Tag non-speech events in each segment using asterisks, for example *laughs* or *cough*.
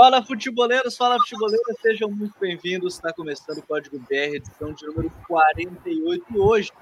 Fala futeboleiros, fala futeboleiras, sejam muito bem-vindos. Está começando o Código BR, edição de número 48. E hoje,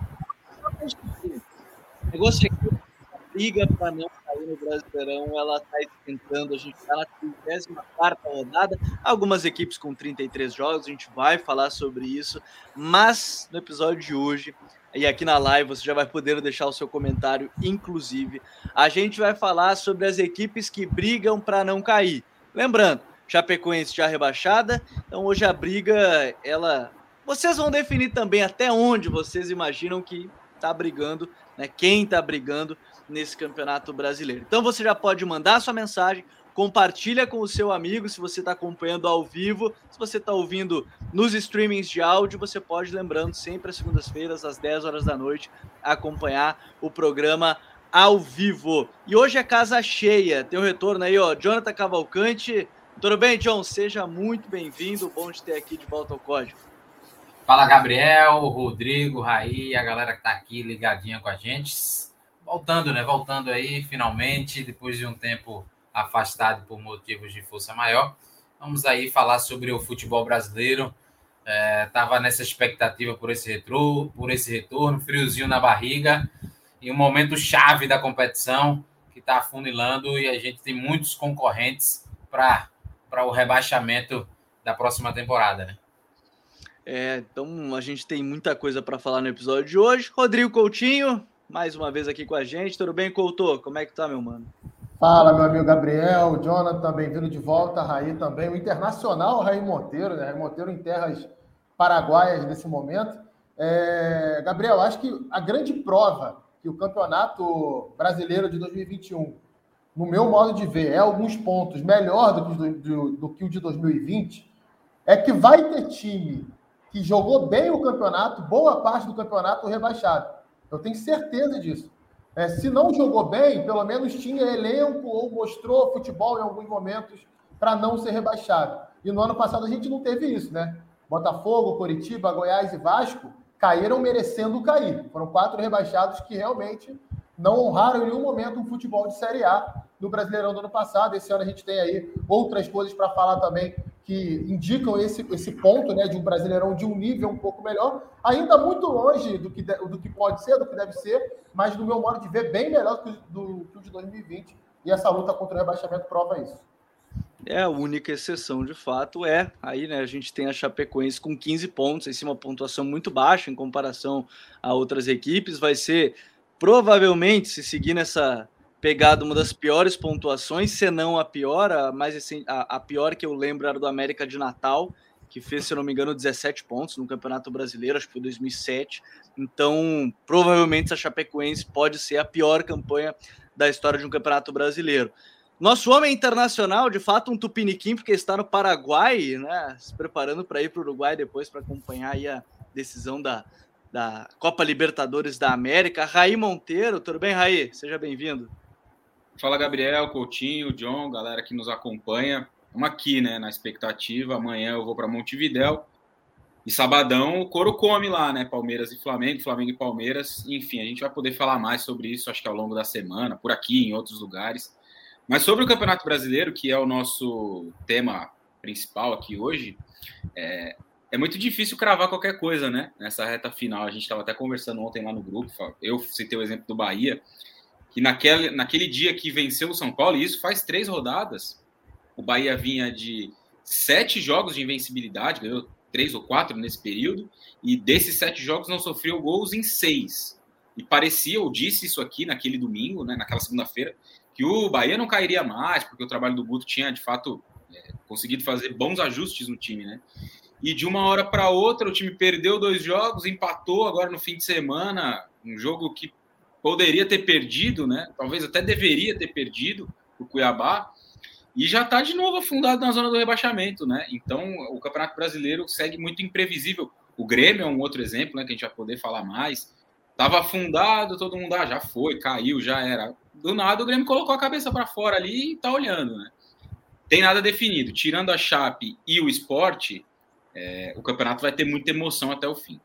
o negócio é que a briga para não cair no Brasileirão, ela está esquentando. A gente está na 34 rodada, algumas equipes com 33 jogos, a gente vai falar sobre isso. Mas no episódio de hoje, e aqui na live você já vai poder deixar o seu comentário, inclusive, a gente vai falar sobre as equipes que brigam para não cair. Lembrando, Chapecoense já rebaixada, então hoje a briga, ela. Vocês vão definir também até onde vocês imaginam que está brigando, né? Quem está brigando nesse campeonato brasileiro. Então você já pode mandar sua mensagem, compartilha com o seu amigo se você está acompanhando ao vivo. Se você está ouvindo nos streamings de áudio, você pode, lembrando, sempre às segundas-feiras, às 10 horas da noite, acompanhar o programa ao vivo. E hoje é casa cheia. Tem um retorno aí, ó. Jonathan Cavalcante. Tudo bem, John? Seja muito bem-vindo. Bom de ter aqui de volta ao código. Fala, Gabriel, Rodrigo, Raí, a galera que tá aqui ligadinha com a gente. Voltando, né? Voltando aí, finalmente, depois de um tempo afastado por motivos de força maior. Vamos aí falar sobre o futebol brasileiro. É, tava nessa expectativa por esse retrô, por esse retorno, friozinho na barriga em um momento chave da competição que está afunilando e a gente tem muitos concorrentes para o rebaixamento da próxima temporada, né? É, então a gente tem muita coisa para falar no episódio de hoje. Rodrigo Coutinho, mais uma vez aqui com a gente. Tudo bem, Couto? Como é que tá, meu mano? Fala, meu amigo Gabriel, Jonathan, bem-vindo de volta, Raí também, o internacional Raí Monteiro, né? Raí Monteiro em terras paraguaias nesse momento. É... Gabriel, acho que a grande prova o Campeonato Brasileiro de 2021, no meu modo de ver, é alguns pontos melhor do que, do, do que o de 2020, é que vai ter time que jogou bem o campeonato, boa parte do campeonato rebaixado. Eu tenho certeza disso. É, se não jogou bem, pelo menos tinha elenco ou mostrou futebol em alguns momentos para não ser rebaixado. E no ano passado a gente não teve isso, né? Botafogo, Coritiba, Goiás e Vasco caíram merecendo cair. Foram quatro rebaixados que realmente não honraram em nenhum momento um futebol de Série A no Brasileirão do ano passado. Esse ano a gente tem aí outras coisas para falar também que indicam esse, esse ponto né, de um Brasileirão de um nível um pouco melhor. Ainda muito longe do que, do que pode ser, do que deve ser, mas no meu modo de ver, bem melhor do que o de 2020. E essa luta contra o rebaixamento prova isso. É, a única exceção de fato é aí, né? A gente tem a Chapecoense com 15 pontos, em cima uma pontuação muito baixa em comparação a outras equipes. Vai ser provavelmente, se seguir nessa pegada, uma das piores pontuações, se não a pior, a, mais assim, a, a pior que eu lembro era do América de Natal, que fez, se eu não me engano, 17 pontos no Campeonato Brasileiro, acho que foi 2007. Então, provavelmente a Chapecoense pode ser a pior campanha da história de um Campeonato Brasileiro. Nosso homem internacional, de fato, um tupiniquim, porque está no Paraguai, né? Se preparando para ir para o Uruguai depois para acompanhar a decisão da, da Copa Libertadores da América. Raí Monteiro, tudo bem, Raí? Seja bem-vindo. Fala, Gabriel, Coutinho, John, galera que nos acompanha. Estamos aqui, né, na expectativa. Amanhã eu vou para Montevidéu. E sabadão o couro come lá, né? Palmeiras e Flamengo, Flamengo e Palmeiras. Enfim, a gente vai poder falar mais sobre isso, acho que ao longo da semana, por aqui, em outros lugares. Mas sobre o Campeonato Brasileiro, que é o nosso tema principal aqui hoje, é, é muito difícil cravar qualquer coisa, né? Nessa reta final. A gente estava até conversando ontem lá no grupo, eu citei o exemplo do Bahia, que naquele, naquele dia que venceu o São Paulo, e isso faz três rodadas, o Bahia vinha de sete jogos de invencibilidade, ganhou três ou quatro nesse período, e desses sete jogos não sofreu gols em seis. E parecia, eu disse isso aqui naquele domingo, né, naquela segunda-feira, que o Bahia não cairia mais, porque o trabalho do Guto tinha, de fato, é, conseguido fazer bons ajustes no time, né? E de uma hora para outra, o time perdeu dois jogos, empatou agora no fim de semana, um jogo que poderia ter perdido, né? Talvez até deveria ter perdido o Cuiabá, e já está de novo afundado na zona do rebaixamento, né? Então, o Campeonato Brasileiro segue muito imprevisível. O Grêmio é um outro exemplo, né, que a gente vai poder falar mais. Tava afundado, todo mundo ah, já foi, caiu, já era do nada o Grêmio colocou a cabeça para fora ali e tá olhando, né? Tem nada definido. Tirando a Chape e o esporte, é, o campeonato vai ter muita emoção até o fim.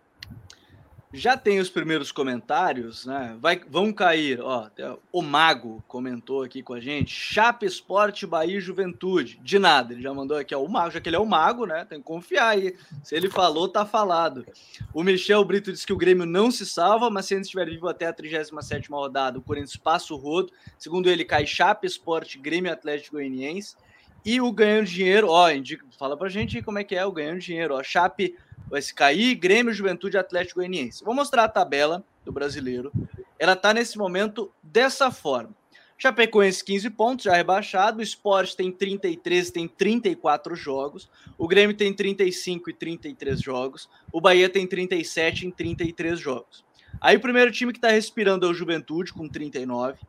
Já tem os primeiros comentários, né? Vai, vão cair, ó. O Mago comentou aqui com a gente. Chape Esporte Bahia Juventude. De nada, ele já mandou aqui, ó. O Mago, já que ele é o Mago, né? Tem que confiar aí. Se ele falou, tá falado. O Michel Brito disse que o Grêmio não se salva, mas se ele estiver vivo até a 37 rodada, o Corinthians passa o rodo. Segundo ele, cai Chape Esporte, Grêmio Atlético Goianiense. E o ganhando dinheiro, ó, indica, fala pra gente como é que é o ganhando dinheiro, ó. Chape vai cair, Grêmio, Juventude Atlético Goianiense. Vou mostrar a tabela do brasileiro. Ela tá nesse momento dessa forma. Chapecoense 15 pontos, já rebaixado. O Sport tem 33, tem 34 jogos. O Grêmio tem 35 e 33 jogos. O Bahia tem 37 em 33 jogos. Aí o primeiro time que está respirando é o Juventude, com 39.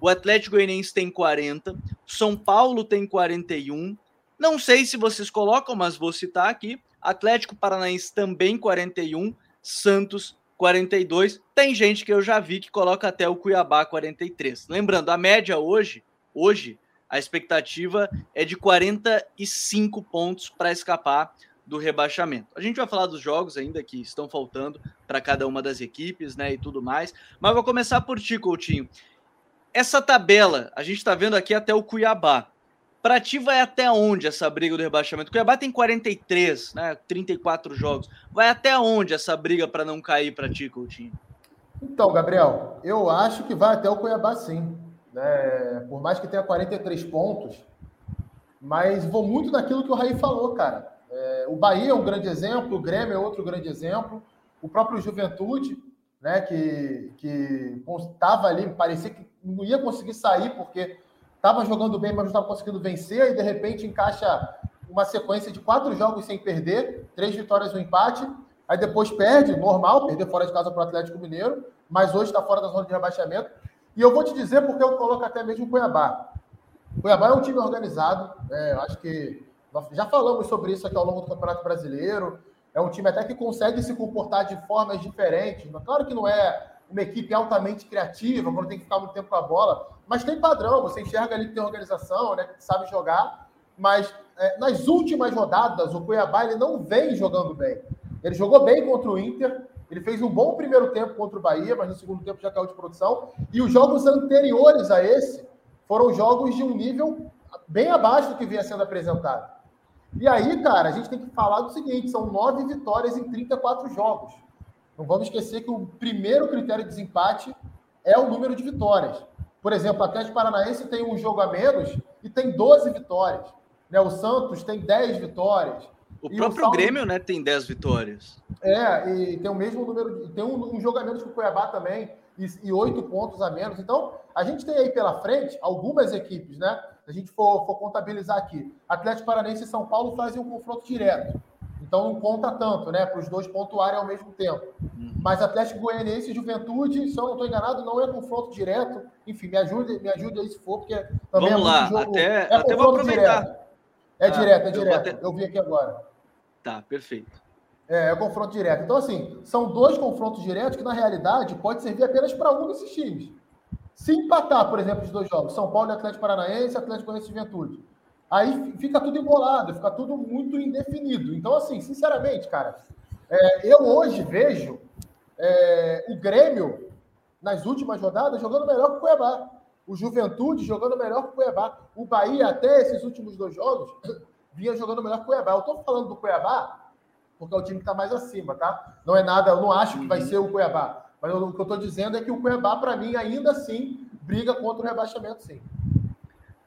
O Atlético Goianiense tem 40. São Paulo tem 41. Não sei se vocês colocam, mas vou citar aqui. Atlético Paranaense também 41, Santos 42. Tem gente que eu já vi que coloca até o Cuiabá 43. Lembrando, a média hoje, hoje a expectativa é de 45 pontos para escapar do rebaixamento. A gente vai falar dos jogos ainda que estão faltando para cada uma das equipes, né, e tudo mais. Mas vou começar por ti, Coutinho. Essa tabela, a gente está vendo aqui até o Cuiabá. Para ti vai até onde essa briga do rebaixamento? O Cuiabá tem 43, né? 34 jogos. Vai até onde essa briga para não cair para ti, Coutinho? Então, Gabriel, eu acho que vai até o Cuiabá sim. Né? Por mais que tenha 43 pontos, mas vou muito naquilo que o Raí falou, cara. É, o Bahia é um grande exemplo, o Grêmio é outro grande exemplo, o próprio Juventude, né, que estava ali, parecia que não ia conseguir sair porque estava jogando bem, mas não estava conseguindo vencer, e de repente encaixa uma sequência de quatro jogos sem perder, três vitórias e um empate, aí depois perde, normal, perder fora de casa para o Atlético Mineiro, mas hoje está fora da zona de rebaixamento. E eu vou te dizer porque eu coloco até mesmo o Cuiabá. Cuiabá é um time organizado, é, acho que já falamos sobre isso aqui ao longo do Campeonato Brasileiro. É um time até que consegue se comportar de formas diferentes. Claro que não é uma equipe altamente criativa, quando tem que ficar muito tempo com a bola, mas tem padrão, você enxerga ali que tem organização, né, que sabe jogar, mas é, nas últimas rodadas o Cuiabá ele não vem jogando bem. Ele jogou bem contra o Inter, ele fez um bom primeiro tempo contra o Bahia, mas no segundo tempo já caiu de produção, e os jogos anteriores a esse foram jogos de um nível bem abaixo do que vinha sendo apresentado. E aí, cara, a gente tem que falar do seguinte: são nove vitórias em 34 jogos. Não vamos esquecer que o primeiro critério de desempate é o número de vitórias. Por exemplo, o Atlético Paranaense tem um jogo a menos e tem 12 vitórias. Né? O Santos tem 10 vitórias. O e próprio o Grêmio né, tem 10 vitórias. É, e tem o mesmo número. De... Tem um, um jogo a menos que o Cuiabá também, e oito pontos a menos. Então, a gente tem aí pela frente algumas equipes, né? Se a gente for, for contabilizar aqui, Atlético Paranaense e São Paulo fazem um confronto direto. Então não conta tanto, né? Para os dois pontuarem ao mesmo tempo. Mas Atlético Goianiense e Juventude, se eu não estou enganado, não é confronto direto. Enfim, me ajude, me ajude aí se for, porque também Vamos é lá, jogo, até, é até vou aproveitar. Direto. É ah, direto, é direto. Até... Eu vi aqui agora. Tá, perfeito. É, é confronto direto. Então, assim, são dois confrontos diretos que, na realidade, pode servir apenas para um desses times. Se empatar, por exemplo, os dois jogos, São Paulo e Atlético Paranaense, Atlético Goianiense e Juventude, Aí fica tudo embolado, fica tudo muito indefinido. Então, assim, sinceramente, cara, é, eu hoje vejo é, o Grêmio, nas últimas rodadas, jogando melhor que o Cuiabá. O Juventude jogando melhor que o Cuiabá. O Bahia, até esses últimos dois jogos, *coughs* vinha jogando melhor que o Cuiabá. Eu tô falando do Cuiabá porque é o time que está mais acima, tá? Não é nada, eu não acho que vai uhum. ser o Cuiabá. Mas eu, o que eu estou dizendo é que o Cuiabá, para mim, ainda assim, briga contra o rebaixamento, sim.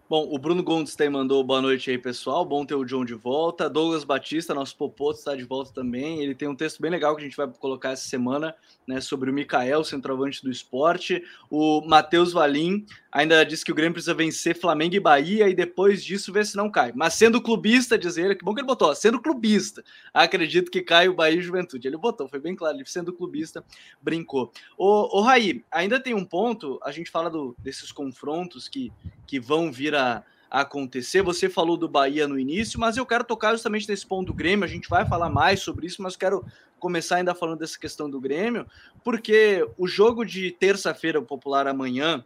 Bom, o Bruno Gondstein mandou boa noite aí, pessoal. Bom ter o John de volta. Douglas Batista, nosso popoto, está de volta também. Ele tem um texto bem legal que a gente vai colocar essa semana, né, sobre o Mikael, centroavante do esporte. O Matheus Valim ainda disse que o Grêmio precisa vencer Flamengo e Bahia e depois disso ver se não cai. Mas sendo clubista, diz ele, que bom que ele botou, sendo clubista, acredito que cai o Bahia e Juventude. Ele botou, foi bem claro, ele sendo clubista, brincou. O, o Raí, ainda tem um ponto, a gente fala do, desses confrontos que, que vão vir a acontecer. Você falou do Bahia no início, mas eu quero tocar justamente nesse ponto do Grêmio. A gente vai falar mais sobre isso, mas quero começar ainda falando dessa questão do Grêmio, porque o jogo de terça-feira, o popular amanhã,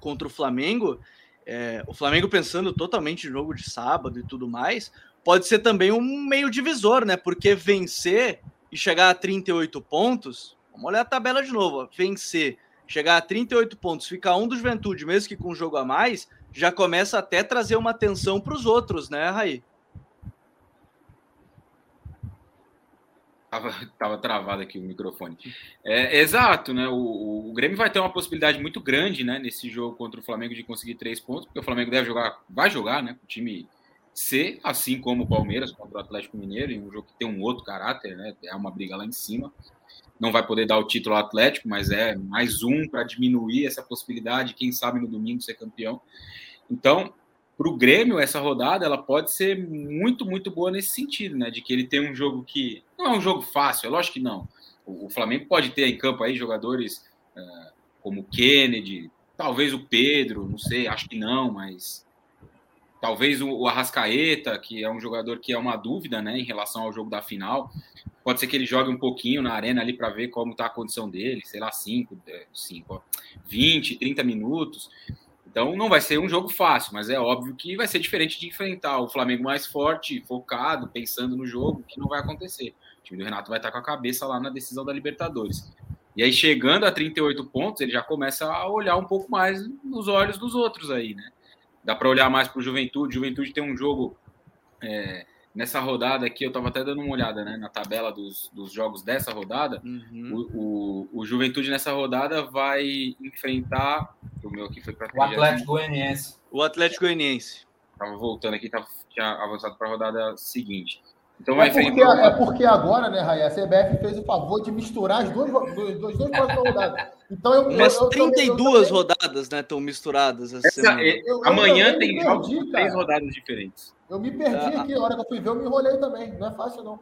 contra o Flamengo, é, o Flamengo pensando totalmente em jogo de sábado e tudo mais, pode ser também um meio divisor, né? Porque vencer e chegar a 38 pontos Vamos olhar a tabela de novo. Ó. Vencer, chegar a 38 pontos, ficar um do Juventude, mesmo que com um jogo a mais, já começa até trazer uma atenção para os outros, né, Raí? Tava, *laughs* tava travado aqui o microfone. É, exato, né? O, o, Grêmio vai ter uma possibilidade muito grande, né? Nesse jogo contra o Flamengo de conseguir três pontos, porque o Flamengo deve jogar, vai jogar, né? O time C, assim como o Palmeiras contra o Atlético Mineiro, em um jogo que tem um outro caráter, né? É uma briga lá em cima. Não vai poder dar o título ao Atlético, mas é mais um para diminuir essa possibilidade, quem sabe no domingo ser campeão. Então, para o Grêmio, essa rodada ela pode ser muito, muito boa nesse sentido, né? De que ele tem um jogo que não é um jogo fácil, é lógico que não. O, o Flamengo pode ter em campo aí jogadores uh, como Kennedy, talvez o Pedro, não sei, acho que não, mas talvez o, o Arrascaeta, que é um jogador que é uma dúvida, né, em relação ao jogo da final. Pode ser que ele jogue um pouquinho na arena ali para ver como está a condição dele, sei lá, 5, 5, 20, 30 minutos. Então não vai ser um jogo fácil, mas é óbvio que vai ser diferente de enfrentar o Flamengo mais forte, focado, pensando no jogo, que não vai acontecer. O time do Renato vai estar com a cabeça lá na decisão da Libertadores. E aí, chegando a 38 pontos, ele já começa a olhar um pouco mais nos olhos dos outros aí, né? Dá para olhar mais para o Juventude. Juventude tem um jogo é, nessa rodada aqui, eu estava até dando uma olhada né, na tabela dos, dos jogos dessa rodada. Uhum. O, o, o, Juventude nessa rodada vai enfrentar. O meu aqui foi para o Atlético Goianiense. O Atlético Goianiense. Estava voltando aqui, tava, tinha avançado para a rodada seguinte. Então vai é, porque, enfrentar... é porque agora, né, Raia, a CBF fez o favor de misturar as duas, dois, dois, dois da rodada. Então eu, Mas eu, eu, 32 eu, rodadas, né, estão misturadas essa Essa, semana. É, amanhã tem jogos três rodadas diferentes. Eu me perdi ah, aqui, a hora que eu fui ver, eu me enrolei também. Não é fácil, não.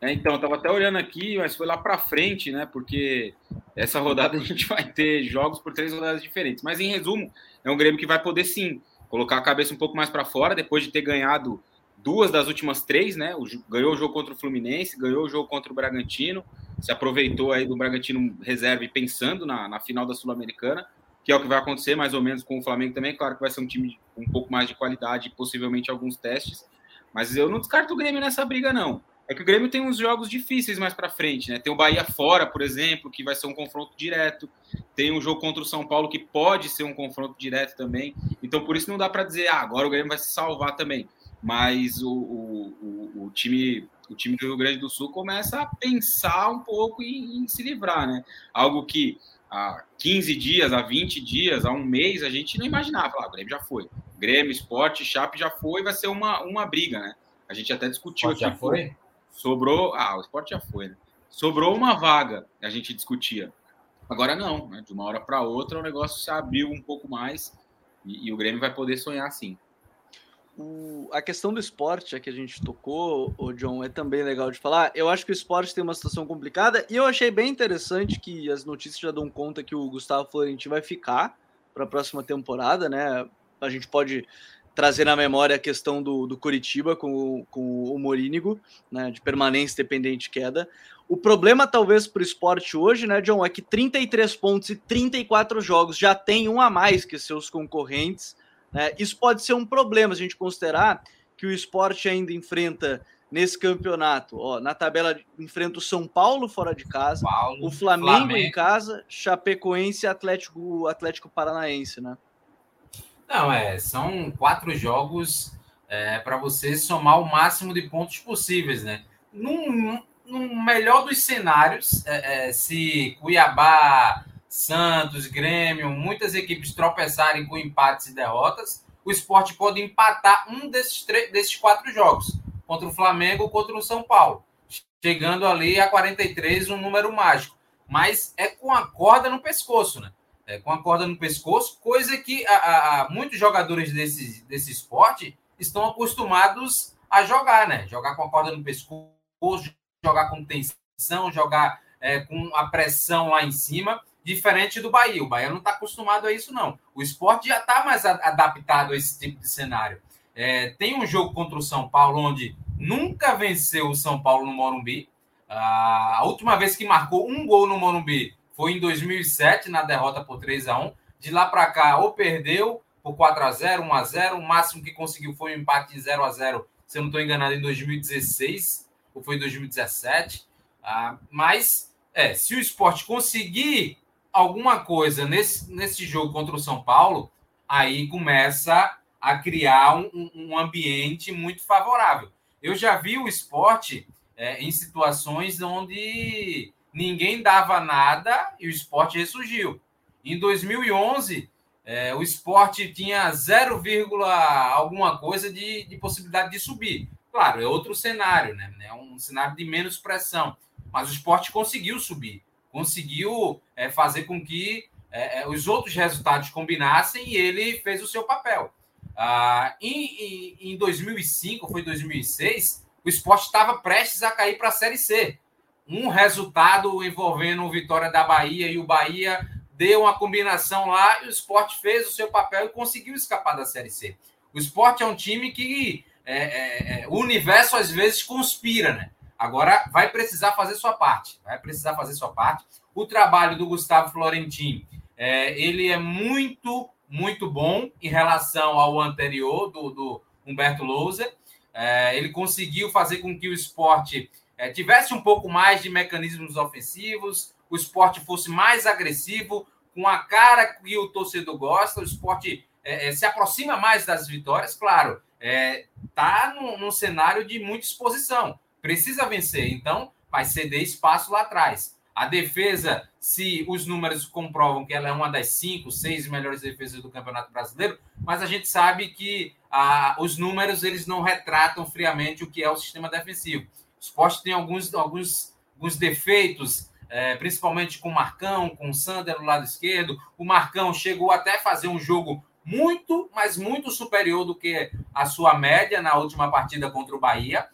É, então, eu tava até olhando aqui, mas foi lá para frente, né? Porque essa rodada *laughs* a gente vai ter jogos por três rodadas diferentes. Mas em resumo, é um Grêmio que vai poder sim colocar a cabeça um pouco mais para fora depois de ter ganhado duas das últimas três, né? Ganhou o jogo contra o Fluminense, ganhou o jogo contra o Bragantino, se aproveitou aí do Bragantino reserva e pensando na, na final da Sul-Americana, que é o que vai acontecer mais ou menos com o Flamengo também. Claro que vai ser um time com um pouco mais de qualidade possivelmente alguns testes, mas eu não descarto o Grêmio nessa briga, não. É que o Grêmio tem uns jogos difíceis mais para frente, né? Tem o Bahia fora, por exemplo, que vai ser um confronto direto. Tem um jogo contra o São Paulo que pode ser um confronto direto também. Então, por isso não dá para dizer, ah, agora o Grêmio vai se salvar também mas o, o, o, time o time do Rio Grande do Sul começa a pensar um pouco em, em, se livrar, né? Algo que há 15 dias, há 20 dias, há um mês, a gente não imaginava. Ah, o Grêmio já foi. Grêmio, Esporte, Chape já foi, vai ser uma, uma briga, né? A gente até discutiu aqui. Já foi? Sobrou. Ah, o esporte já foi, né? Sobrou uma vaga, a gente discutia. Agora não, né? De uma hora para outra o negócio se abriu um pouco mais e, e o Grêmio vai poder sonhar assim o, a questão do esporte, a que a gente tocou, o John, é também legal de falar. Eu acho que o esporte tem uma situação complicada e eu achei bem interessante que as notícias já dão conta que o Gustavo Florentino vai ficar para a próxima temporada, né? A gente pode trazer na memória a questão do, do Curitiba com, com o Morínigo, né, de permanência dependente de queda. O problema, talvez, para o esporte hoje, né, John, é que 33 pontos e 34 jogos já tem um a mais que seus concorrentes né? Isso pode ser um problema, se a gente considerar que o esporte ainda enfrenta nesse campeonato, ó, na tabela enfrenta o São Paulo fora de casa, Paulo, o Flamengo, Flamengo, em casa, Chapecoense e Atlético, Atlético Paranaense, né? Não, é, são quatro jogos é, para você somar o máximo de pontos possíveis, né? Num melhor dos cenários, é, é, se Cuiabá Santos, Grêmio, muitas equipes tropeçarem com empates e derrotas, o esporte pode empatar um desses, três, desses quatro jogos, contra o Flamengo ou contra o São Paulo, chegando ali a 43, um número mágico. Mas é com a corda no pescoço, né? É com a corda no pescoço, coisa que a, a, muitos jogadores desse, desse esporte estão acostumados a jogar, né? Jogar com a corda no pescoço, jogar com tensão, jogar é, com a pressão lá em cima diferente do Bahia. O Bahia não está acostumado a isso, não. O esporte já está mais adaptado a esse tipo de cenário. É, tem um jogo contra o São Paulo onde nunca venceu o São Paulo no Morumbi. a última vez que marcou um gol no Morumbi foi em 2007, na derrota por 3 a 1 De lá para cá, ou perdeu por 4 a 0 1 a 0 O máximo que conseguiu foi um empate de 0 a 0 se eu não estou enganado, em 2016, ou foi em 2017. Ah, mas É, se o esporte conseguir alguma coisa nesse, nesse jogo contra o São Paulo, aí começa a criar um, um ambiente muito favorável. Eu já vi o esporte é, em situações onde ninguém dava nada e o esporte ressurgiu. Em 2011, é, o esporte tinha 0, alguma coisa de, de possibilidade de subir. Claro, é outro cenário, né? É um cenário de menos pressão. Mas o esporte conseguiu subir, conseguiu é, fazer com que é, é os outros resultados combinassem e ele fez o seu papel. Ah, em, em, em 2005, foi 2006, o esporte estava prestes a cair para a Série C. Um resultado envolvendo o Vitória da Bahia e o Bahia deu uma combinação lá e o esporte fez o seu papel e conseguiu escapar da Série C. O esporte é um time que é, é, é, o universo às vezes conspira, né? Agora vai precisar fazer sua parte, vai precisar fazer sua parte. O trabalho do Gustavo Florentin, é, ele é muito, muito bom em relação ao anterior do, do Humberto Louser. É, ele conseguiu fazer com que o esporte é, tivesse um pouco mais de mecanismos ofensivos, o esporte fosse mais agressivo, com a cara que o torcedor gosta, o esporte é, é se aproxima mais das vitórias, claro, está é, num, num cenário de muita exposição, precisa vencer, então vai ceder espaço lá atrás. A defesa, se os números comprovam que ela é uma das cinco, seis melhores defesas do Campeonato Brasileiro, mas a gente sabe que ah, os números eles não retratam friamente o que é o sistema defensivo. O esporte tem alguns, alguns, alguns defeitos, é, principalmente com o Marcão, com o Sander no lado esquerdo. O Marcão chegou até a fazer um jogo muito, mas muito superior do que a sua média na última partida contra o Bahia.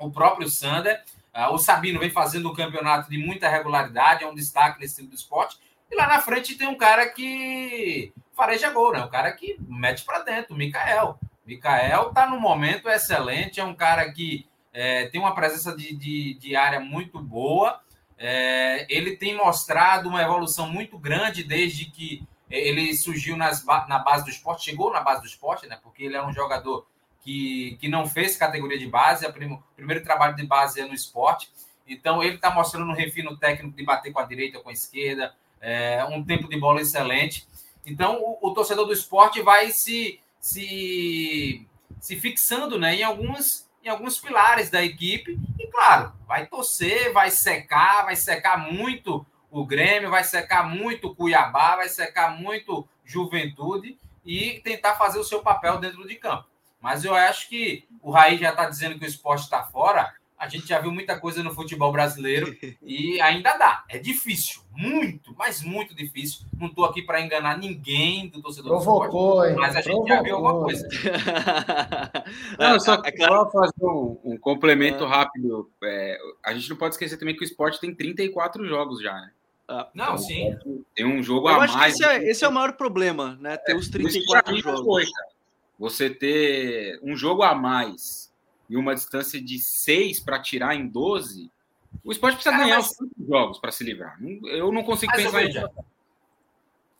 O próprio Sander. Uh, o Sabino vem fazendo um campeonato de muita regularidade, é um destaque nesse time do esporte. E lá na frente tem um cara que fareja gol, né? Um cara que mete para dentro, o Mikael. Mikael tá no momento excelente, é um cara que é, tem uma presença de, de, de área muito boa. É, ele tem mostrado uma evolução muito grande desde que ele surgiu nas, na base do esporte, chegou na base do esporte, né? Porque ele é um jogador que, que não fez categoria de base, o primo, primeiro trabalho de base é no esporte. Então, ele está mostrando um refino técnico de bater com a direita, com a esquerda, é, um tempo de bola excelente. Então, o, o, torcedor do esporte vai se, se, se fixando né, em, alguns, em alguns pilares da equipe. E, claro, vai torcer, vai secar, vai secar muito o Grêmio, vai secar muito o Cuiabá, vai secar muito Juventude e tentar fazer o seu papel dentro de campo. Mas eu acho que o Raí já está dizendo que o esporte está fora. A gente já viu muita coisa no futebol brasileiro *laughs* e ainda dá. É difícil, muito, mas muito difícil. Não estou aqui para enganar ninguém do torcedor Provocou, do esporte, mas a gente Provocou. já viu alguma coisa. Não, só, só fazer um, um complemento é. rápido. É, a gente não pode esquecer também que o esporte tem 34 jogos já, né? Ah, não, então, sim. Tem um jogo Eu a mais. esse, é, esse é, o maior problema, né? Ter é, os 34 jogos. Foi, você ter um jogo a mais e uma distância de seis para tirar em 12, o esporte precisa Cara, ganhar mas... os jogos para se livrar. Eu não consigo mas pensar em.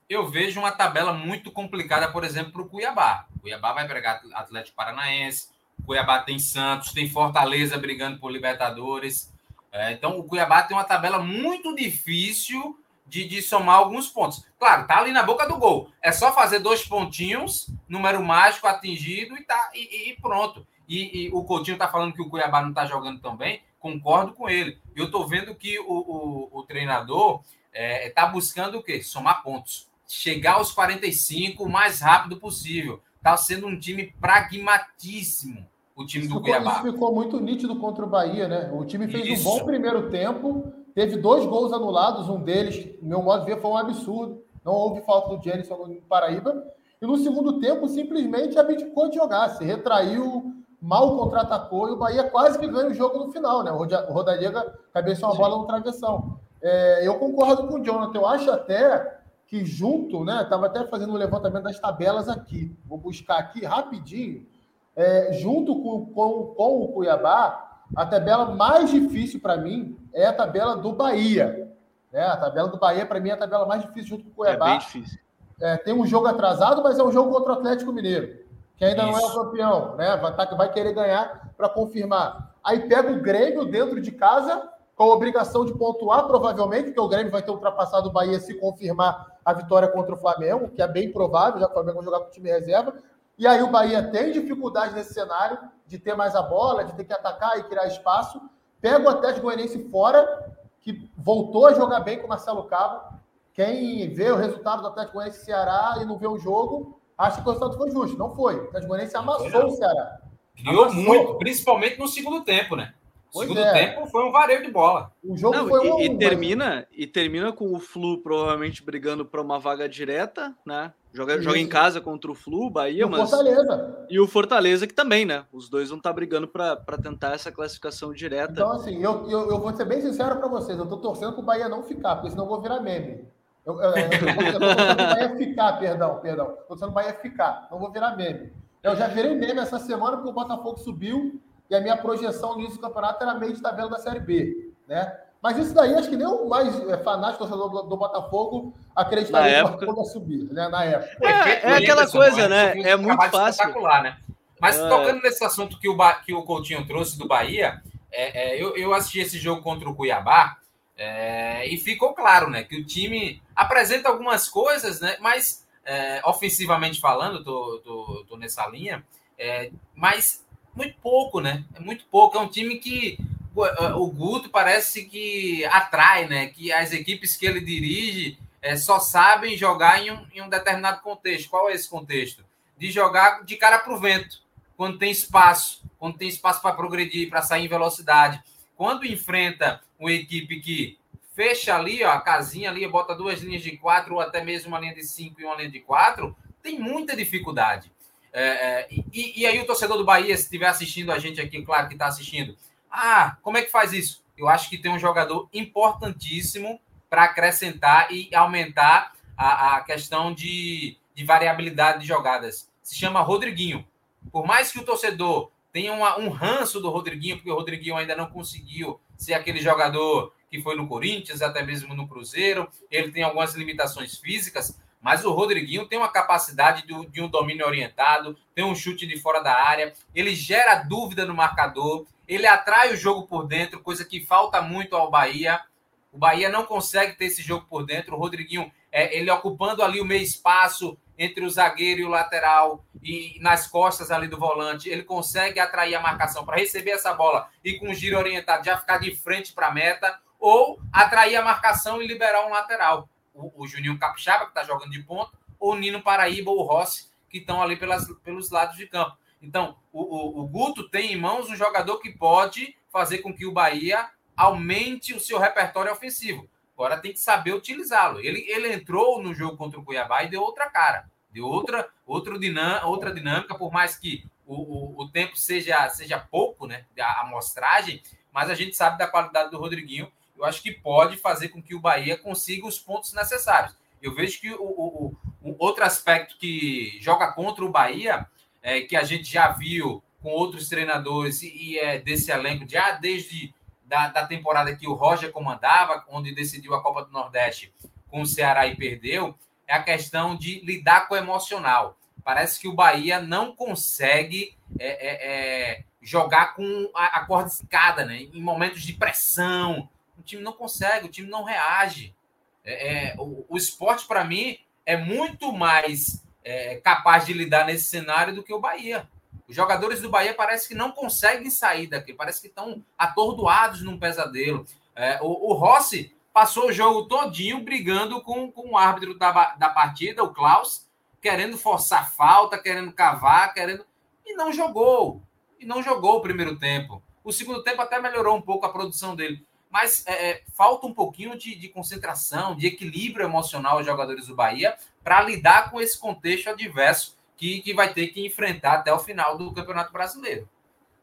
Eu vejo uma tabela muito complicada, por exemplo, para o Cuiabá. O Cuiabá vai pegar Atlético Paranaense, o Cuiabá tem Santos, tem Fortaleza brigando por Libertadores. É, então, o Cuiabá tem uma tabela muito difícil de, de somar alguns pontos. Claro, tá ali na boca do gol. É só fazer dois pontinhos, número mágico atingido e, tá, e, e pronto. E, e, o Coutinho tá falando que o Cuiabá não tá jogando tão bem, concordo com ele. Eu tô vendo que o, o, o treinador é, tá buscando o quê? Somar pontos. Chegar aos 45 o mais rápido possível. Tá sendo um time pragmatíssimo o time isso do ficou, Cuiabá. Isso ficou muito nítido contra o Bahia, né? O time fez isso. um bom primeiro tempo, Teve dois gols anulados, um deles, no meu modo de ver, foi um absurdo. Não houve falta do Jenison no Paraíba. E no segundo tempo, simplesmente abdicou de jogar, se retraiu, mal contra-atacou e o Bahia quase que ganha o jogo no final, né? O Rodallega cabeceou uma bola no travessão. É, eu concordo com o Jonathan. Eu acho até que junto, né? Estava até fazendo um levantamento das tabelas aqui. Vou buscar aqui rapidinho. É, junto com, com, com o Cuiabá, a tabela mais difícil para mim é a tabela do Bahia. Né? A tabela do Bahia, para mim, é a tabela mais difícil junto com o Cuiabá. É bem difícil. É, tem um jogo atrasado, mas é um jogo contra o Atlético Mineiro, que ainda Isso. não é o campeão, né? Vai, tá, vai querer ganhar para confirmar. Aí pega o Grêmio dentro de casa, com a obrigação de pontuar, provavelmente, porque o Grêmio vai ter ultrapassado o Bahia se confirmar a vitória contra o Flamengo, que é bem provável, já que o Flamengo vai jogar com o time reserva. E aí o Bahia tem dificuldade nesse cenário de ter mais a bola, de ter que atacar e criar espaço. Pega o Atlético Goianiense fora, que voltou a jogar bem com o Marcelo Cabo. Quem vê o resultado do Atlético Goianiense Ceará e não vê o jogo, acha que o resultado foi justo. Não foi. O Atlético Goianiense amassou o Ceará. Criou amassou. muito, principalmente no segundo tempo, né? O segundo é. tempo foi um vareio de bola. O jogo Não, foi um, e, e termina e termina com o Flu provavelmente brigando para uma vaga direta, né? Joga, joga em casa contra o Flu, Bahia, e o mas Fortaleza. E o Fortaleza que também, né? Os dois vão estar tá brigando para tentar essa classificação direta. Então assim, eu, eu, eu vou ser bem sincero para vocês, eu tô torcendo para o Bahia não ficar, porque senão eu vou virar meme. Eu, eu, eu, eu, tô torcendo o Bahia ficar, perdão, perdão. Tô torcendo o Bahia ficar, não vou virar meme. Eu já virei meme essa semana porque o Botafogo subiu e a minha projeção no início do campeonato era meio de tabela da Série B, né? Mas isso daí, acho que nem o mais é, fanático torcedor do, do Botafogo acreditaria que o Botafogo ia subir, né? Na época. É, é aquela coisa, né? É muito fácil. Espetacular, né? Mas é. tocando nesse assunto que o, que o Coutinho trouxe do Bahia, é, é, eu, eu assisti esse jogo contra o Cuiabá é, e ficou claro, né? Que o time apresenta algumas coisas, né? Mas é, ofensivamente falando, tô, tô, tô nessa linha, mas muito pouco, né? É muito pouco. É um time que o Guto parece que atrai, né? Que as equipes que ele dirige é, só sabem jogar em um, em um, determinado contexto. Qual é esse contexto? De jogar de cara para o vento, quando tem espaço, quando tem espaço para progredir, para sair em velocidade. Quando enfrenta uma equipe que fecha ali, ó, a casinha ali, bota duas linhas de quatro, ou até mesmo uma linha de cinco e uma linha de quatro, tem muita dificuldade. É, é, e, e, aí o torcedor do Bahia, se estiver assistindo a gente aqui, claro que está assistindo, ah, como é que faz isso? Eu acho que tem um jogador importantíssimo para acrescentar e aumentar a, a questão de, de, variabilidade de jogadas. Se chama Rodriguinho. Por mais que o torcedor tenha uma, um ranço do Rodriguinho, porque o Rodriguinho ainda não conseguiu ser aquele jogador que foi no Corinthians, até mesmo no Cruzeiro, ele tem algumas limitações físicas, mas o Rodriguinho tem uma capacidade de, um domínio orientado, tem um chute de fora da área, ele gera dúvida no marcador, ele atrai o jogo por dentro, coisa que falta muito ao Bahia. O Bahia não consegue ter esse jogo por dentro. O Rodriguinho, é, ele ocupando ali o meio espaço entre o zagueiro e o lateral e nas costas ali do volante, ele consegue atrair a marcação para receber essa bola e com o giro orientado já ficar de frente para a meta ou atrair a marcação e liberar um lateral o, o Juninho Capixaba, que está jogando de ponta, ou o Nino Paraíba ou o Rossi, que estão ali pelas, pelos lados de campo. Então, o, o, o Guto tem em mãos um jogador que pode fazer com que o Bahia aumente o seu repertório ofensivo. Agora tem que saber utilizá-lo. Ele, ele entrou no jogo contra o Cuiabá e deu outra cara, deu outra, outra, dinâmica, outra dinâmica, por mais que o, o, o, tempo seja, seja pouco, né? A amostragem, mas a gente sabe da qualidade do Rodriguinho eu acho que pode fazer com que o Bahia consiga os pontos necessários. Eu vejo que o, o, o outro aspecto que joga contra o Bahia, é, que a gente já viu com outros treinadores e, e é desse elenco já desde da, da temporada que o Roger comandava, onde decidiu a Copa do Nordeste com o Ceará e perdeu, é a questão de lidar com o emocional. Parece que o Bahia não consegue é, é, é, jogar com a, a corda escada, né? Em momentos de pressão, o time não consegue, o time não reage. É, é o, o, esporte, para mim, é muito mais é, capaz de lidar nesse cenário do que o Bahia. Os jogadores do Bahia parece que não conseguem sair daqui, parece que estão atordoados num pesadelo. É, o, o, Rossi passou o jogo todinho brigando com, com o árbitro da, da partida, o Klaus, querendo forçar falta, querendo cavar, querendo. E não jogou. E não jogou o primeiro tempo. O segundo tempo até melhorou um pouco a produção dele mas é, é, falta um pouquinho de, de, concentração, de equilíbrio emocional aos jogadores do Bahia para lidar com esse contexto adverso que, que vai ter que enfrentar até o final do Campeonato Brasileiro.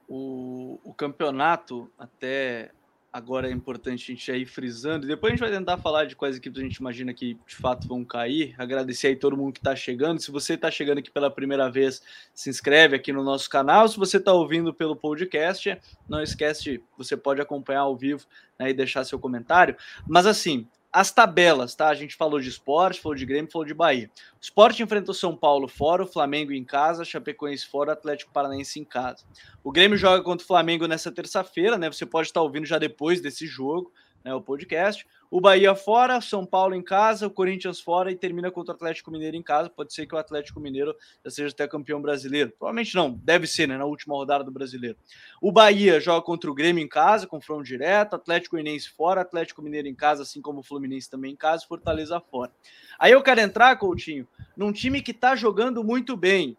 O, o campeonato, até agora é importante a gente ir frisando. Depois a gente vai tentar falar de quais equipes a gente imagina que de fato vão cair. Agradecer aí todo mundo que está chegando. Se você está chegando aqui pela primeira vez, se inscreve aqui no nosso canal. Se você está ouvindo pelo podcast, não esquece, você pode acompanhar ao vivo né, e deixar seu comentário. Mas assim, as tabelas, tá? A gente falou de esporte, falou de Grêmio, falou de Bahia. O esporte enfrenta o São Paulo fora, o Flamengo em casa, Chapecoense fora, Atlético Paranaense em casa. O Grêmio joga contra o Flamengo nessa terça-feira, né? Você pode estar ouvindo já depois desse jogo, né? O podcast. O Bahia fora, São Paulo em casa, o Corinthians fora e termina contra o Atlético Mineiro em casa. Pode ser que o Atlético Mineiro já seja até campeão brasileiro. Provavelmente não, deve ser, né? Na última rodada do brasileiro. O Bahia joga contra o Grêmio em casa, confronto direto. Atlético Goianiense fora, Atlético Mineiro em casa, assim como o Fluminense também em casa, Fortaleza fora. Aí eu quero entrar, Coutinho, num time que tá jogando muito bem,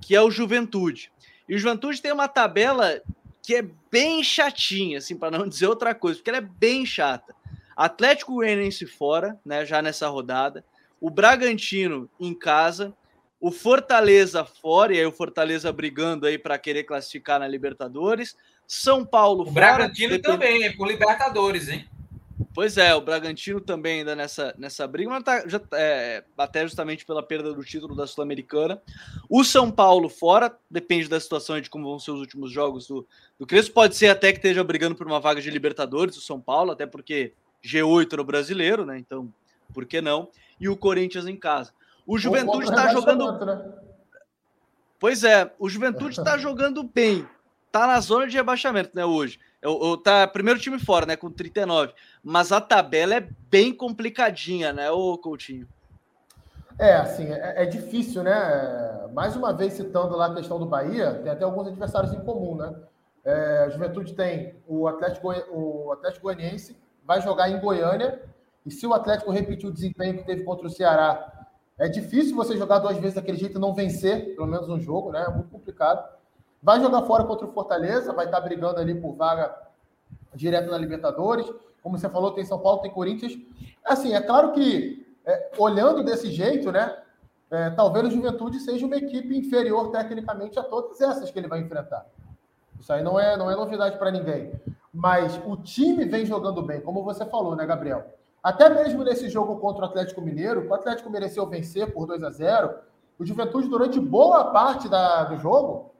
que é o Juventude. E o Juventude tem uma tabela que é bem chatinha, assim, para não *laughs* dizer outra coisa, porque ela é bem chata. Atlético Goianiense fora, né, já nessa rodada. O Bragantino em casa, o Fortaleza fora, e aí o Fortaleza brigando aí para querer classificar na Libertadores. São Paulo o fora. O Bragantino depend... também, é por Libertadores, hein? Pois é, o Bragantino também ainda nessa, nessa briga, mas tá, já, é, até justamente pela perda do título da Sul-Americana. O São Paulo fora, depende da situação e de como vão ser os últimos jogos do, do Crespo. Pode ser até que esteja brigando por uma vaga de Libertadores, o São Paulo, até porque G8 no brasileiro, né? Então, por que não? E o Corinthians em casa. O Juventude está jogando. Né? Pois é, o Juventude está jogando bem. Tá na zona de rebaixamento, né, hoje. O, o, tá primeiro time fora, né, com 39. Mas a tabela é bem complicadinha, né, o Coutinho? É, assim, é, é, difícil, né? Mais uma vez citando lá a questão do Bahia, tem até alguns adversários em comum, né? É, a Juventude tem o Atlético, o Atlético Goianiense, vai jogar em Goiânia. E se o Atlético repetir o desempenho que teve contra o Ceará, é difícil você jogar duas vezes daquele jeito e não vencer, pelo menos um jogo, né? É muito complicado. Vai jogar fora contra o Fortaleza, vai estar brigando ali por vaga direto na Libertadores. Como você falou, tem São Paulo, tem Corinthians. Assim, é claro que, é, olhando desse jeito, né? É, talvez o Juventude seja uma equipe inferior tecnicamente a todas essas que ele vai enfrentar. Isso aí não é, não é novidade para ninguém. Mas o time vem jogando bem, como você falou, né, Gabriel? Até mesmo nesse jogo contra o Atlético Mineiro, o Atlético mereceu vencer por 2 a 0 o Juventude, durante boa parte da, do jogo,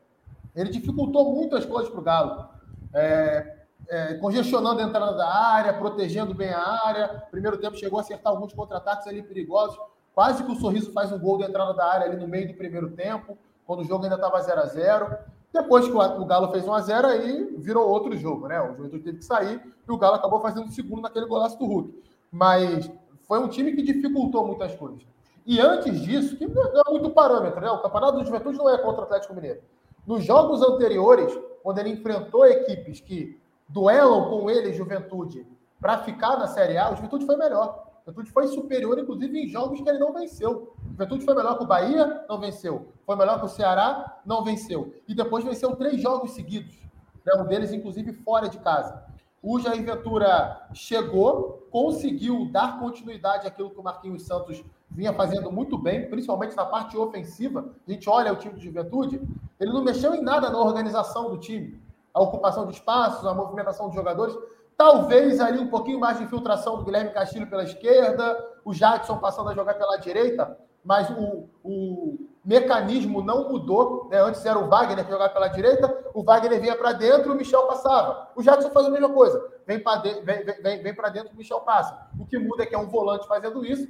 ele dificultou muito as coisas para o Galo. É, é, congestionando a entrada da área, protegendo bem a área. Primeiro tempo chegou a acertar alguns contra-ataques ali perigosos. Quase que o Sorriso faz um gol de entrada da área ali no meio do primeiro tempo, quando o jogo ainda estava 0 a 0 depois que o Galo fez 1x0, aí virou outro jogo, né? O Juventude teve que sair e o Galo acabou fazendo o segundo naquele golaço do Hulk. Mas foi um time que dificultou muitas coisas. E antes disso, que não é muito parâmetro, né? O campeonato do Juventude não é contra o Atlético Mineiro. Nos jogos anteriores, quando ele enfrentou equipes que duelam com ele, Juventude, para ficar na Série A, o Juventude foi melhor. O Juventude foi superior, inclusive, em jogos que ele não venceu. O Juventude foi melhor que o Bahia, não venceu. Foi melhor que o Ceará, não venceu. E depois venceu três jogos seguidos. Né? Um deles, inclusive, fora de casa. O Jair Ventura chegou, conseguiu dar continuidade àquilo que o Marquinhos Santos vinha fazendo muito bem, principalmente na parte ofensiva. A gente olha o time de Juventude, ele não mexeu em nada na organização do time. A ocupação de espaços, a movimentação de jogadores. Talvez ali um pouquinho mais de infiltração do Guilherme Castilho pela esquerda, o Jadson passando a jogar pela direita, mas o, o mecanismo não mudou. Né? Antes era o Wagner que jogava pela direita, o Wagner vinha para dentro, o Michel passava. O Jadson faz a mesma coisa, vem para de, vem, vem, vem dentro, o Michel passa. O que muda é que é um volante fazendo isso,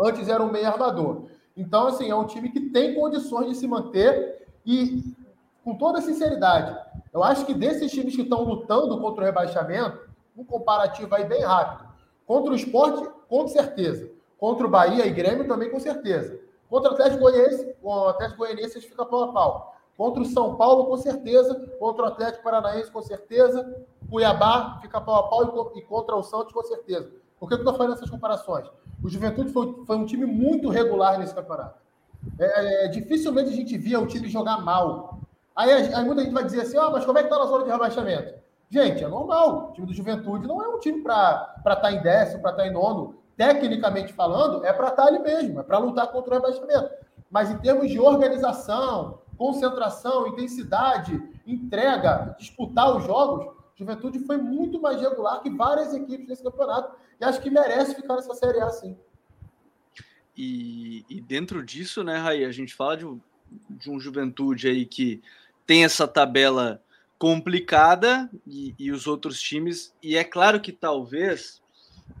antes era um meio armador. Então, assim, é um time que tem condições de se manter e, com toda sinceridade, eu acho que desses times que estão lutando contra o rebaixamento, um comparativo aí bem rápido. Contra o esporte, com certeza. Contra o Bahia e Grêmio, também com certeza. Contra o Atlético Goianiense, o Atlético Goianiense fica pau a pau. Contra o São Paulo, com certeza. Contra o Atlético Paranaense, com certeza. Cuiabá fica pau a pau e contra o Santos, com certeza. Por que eu estou fazendo essas comparações? O Juventude foi, foi, um time muito regular nesse campeonato. É, é, dificilmente a gente via o time jogar mal. Aí, aí muita gente vai dizer assim: ah, mas como é que está na zona de rebaixamento? Gente, é normal. O time do Juventude não é um time para estar tá em décimo, para estar tá em nono. Tecnicamente falando, é para estar tá ali mesmo, é para lutar contra o rebaixamento. Mas em termos de organização, concentração, intensidade, entrega, disputar os jogos, Juventude foi muito mais regular que várias equipes nesse campeonato. E acho que merece ficar nessa Série A, sim. E, e dentro disso, né, Raí, a gente fala de, de um Juventude aí que tem essa tabela complicada e, e, os outros times. E é claro que talvez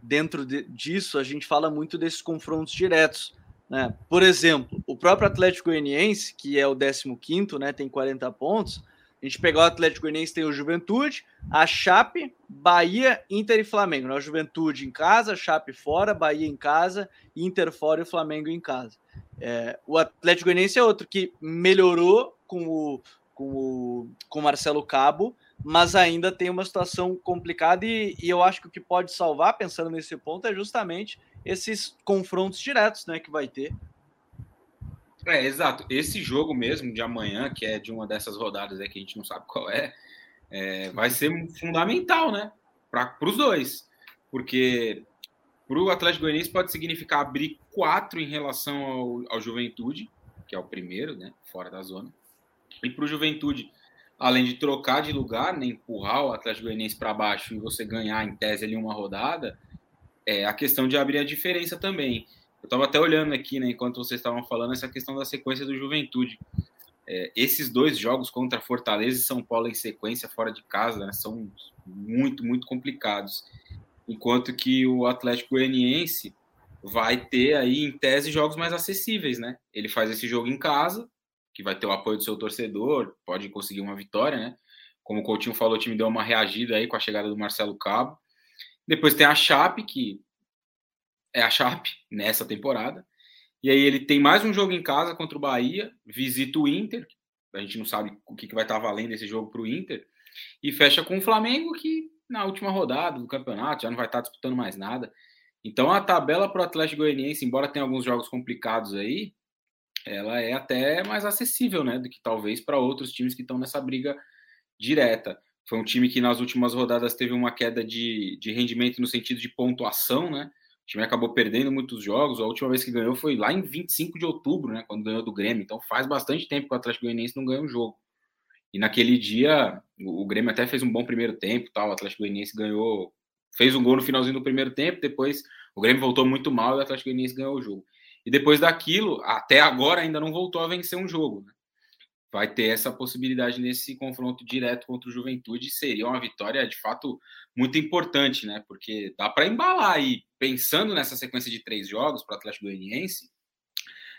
dentro de, disso, a gente fala muito desses confrontos diretos. Né? Por exemplo, o próprio Atlético Goianiense, que é o 15, né, tem 40 pontos. A gente pegar o Atlético Goianiense, tem o Juventude, a Chape, Bahia, Inter e Flamengo. Né? Juventude em casa, Chape fora, Bahia em casa, Inter fora e Flamengo em casa. É, o Atlético Goianiense é outro que melhorou com o, com o, com Marcelo Cabo, mas ainda tem uma situação complicada e, e, eu acho que o que pode salvar, pensando nesse ponto, é justamente esses confrontos diretos né, que vai ter. É, exato. Esse jogo mesmo de amanhã, que é de uma dessas rodadas aí que a gente não sabe qual é, é vai ser fundamental, né? Para os dois. Porque para o Atlético Goianiense pode significar abrir quatro em relação ao, ao Juventude, que é o primeiro, né? Fora da zona. E para o Juventude, além de trocar de lugar, né, empurrar o Atlético Goianiense para baixo e você ganhar em tese ali uma rodada, é a questão de abrir a diferença também. Eu estava até olhando aqui, né, enquanto vocês estavam falando, essa questão da sequência do Juventude. É, esses dois jogos contra Fortaleza e São Paulo em sequência, fora de casa, né, são muito, muito complicados. Enquanto que o Atlético Goianiense vai ter aí, em tese, jogos mais acessíveis, né? Ele faz esse jogo em casa, que vai ter o apoio do seu torcedor, pode conseguir uma vitória, né? Como o Coutinho falou, o time deu uma reagida aí com a chegada do Marcelo Cabo. Depois tem a Chape, que é a Chape *laughs* nessa temporada. E aí ele tem mais um jogo em casa contra o Bahia, visita o Inter, a gente não sabe o que, vai estar valendo esse jogo para o Inter, e fecha com o Flamengo, que na última rodada do campeonato já não vai estar disputando mais nada. Então a tabela para o Atlético Goianiense, embora tenha alguns jogos complicados aí, ela é até mais acessível, né, do que talvez para outros times que estão nessa briga direta. Foi um time que nas últimas rodadas teve uma queda de, de rendimento no sentido de pontuação, né? O time acabou perdendo muitos jogos. A última vez que ganhou foi lá em 25 de outubro, né? Quando ganhou do Grêmio. Então faz bastante tempo que o Atlético Goianiense não ganha um jogo. E naquele dia, o Grêmio até fez um bom primeiro tempo, tal. O Atlético Goianiense ganhou, fez um gol no finalzinho do primeiro tempo. Depois o Grêmio voltou muito mal e o Atlético Goianiense ganhou o jogo. E depois daquilo, até agora ainda não voltou a vencer um jogo. Né? vai ter essa possibilidade nesse confronto direto contra o Juventude. Seria uma vitória de fato muito importante, né? Porque dá para embalar aí, pensando nessa sequência de três jogos para o Atlético Goianiense,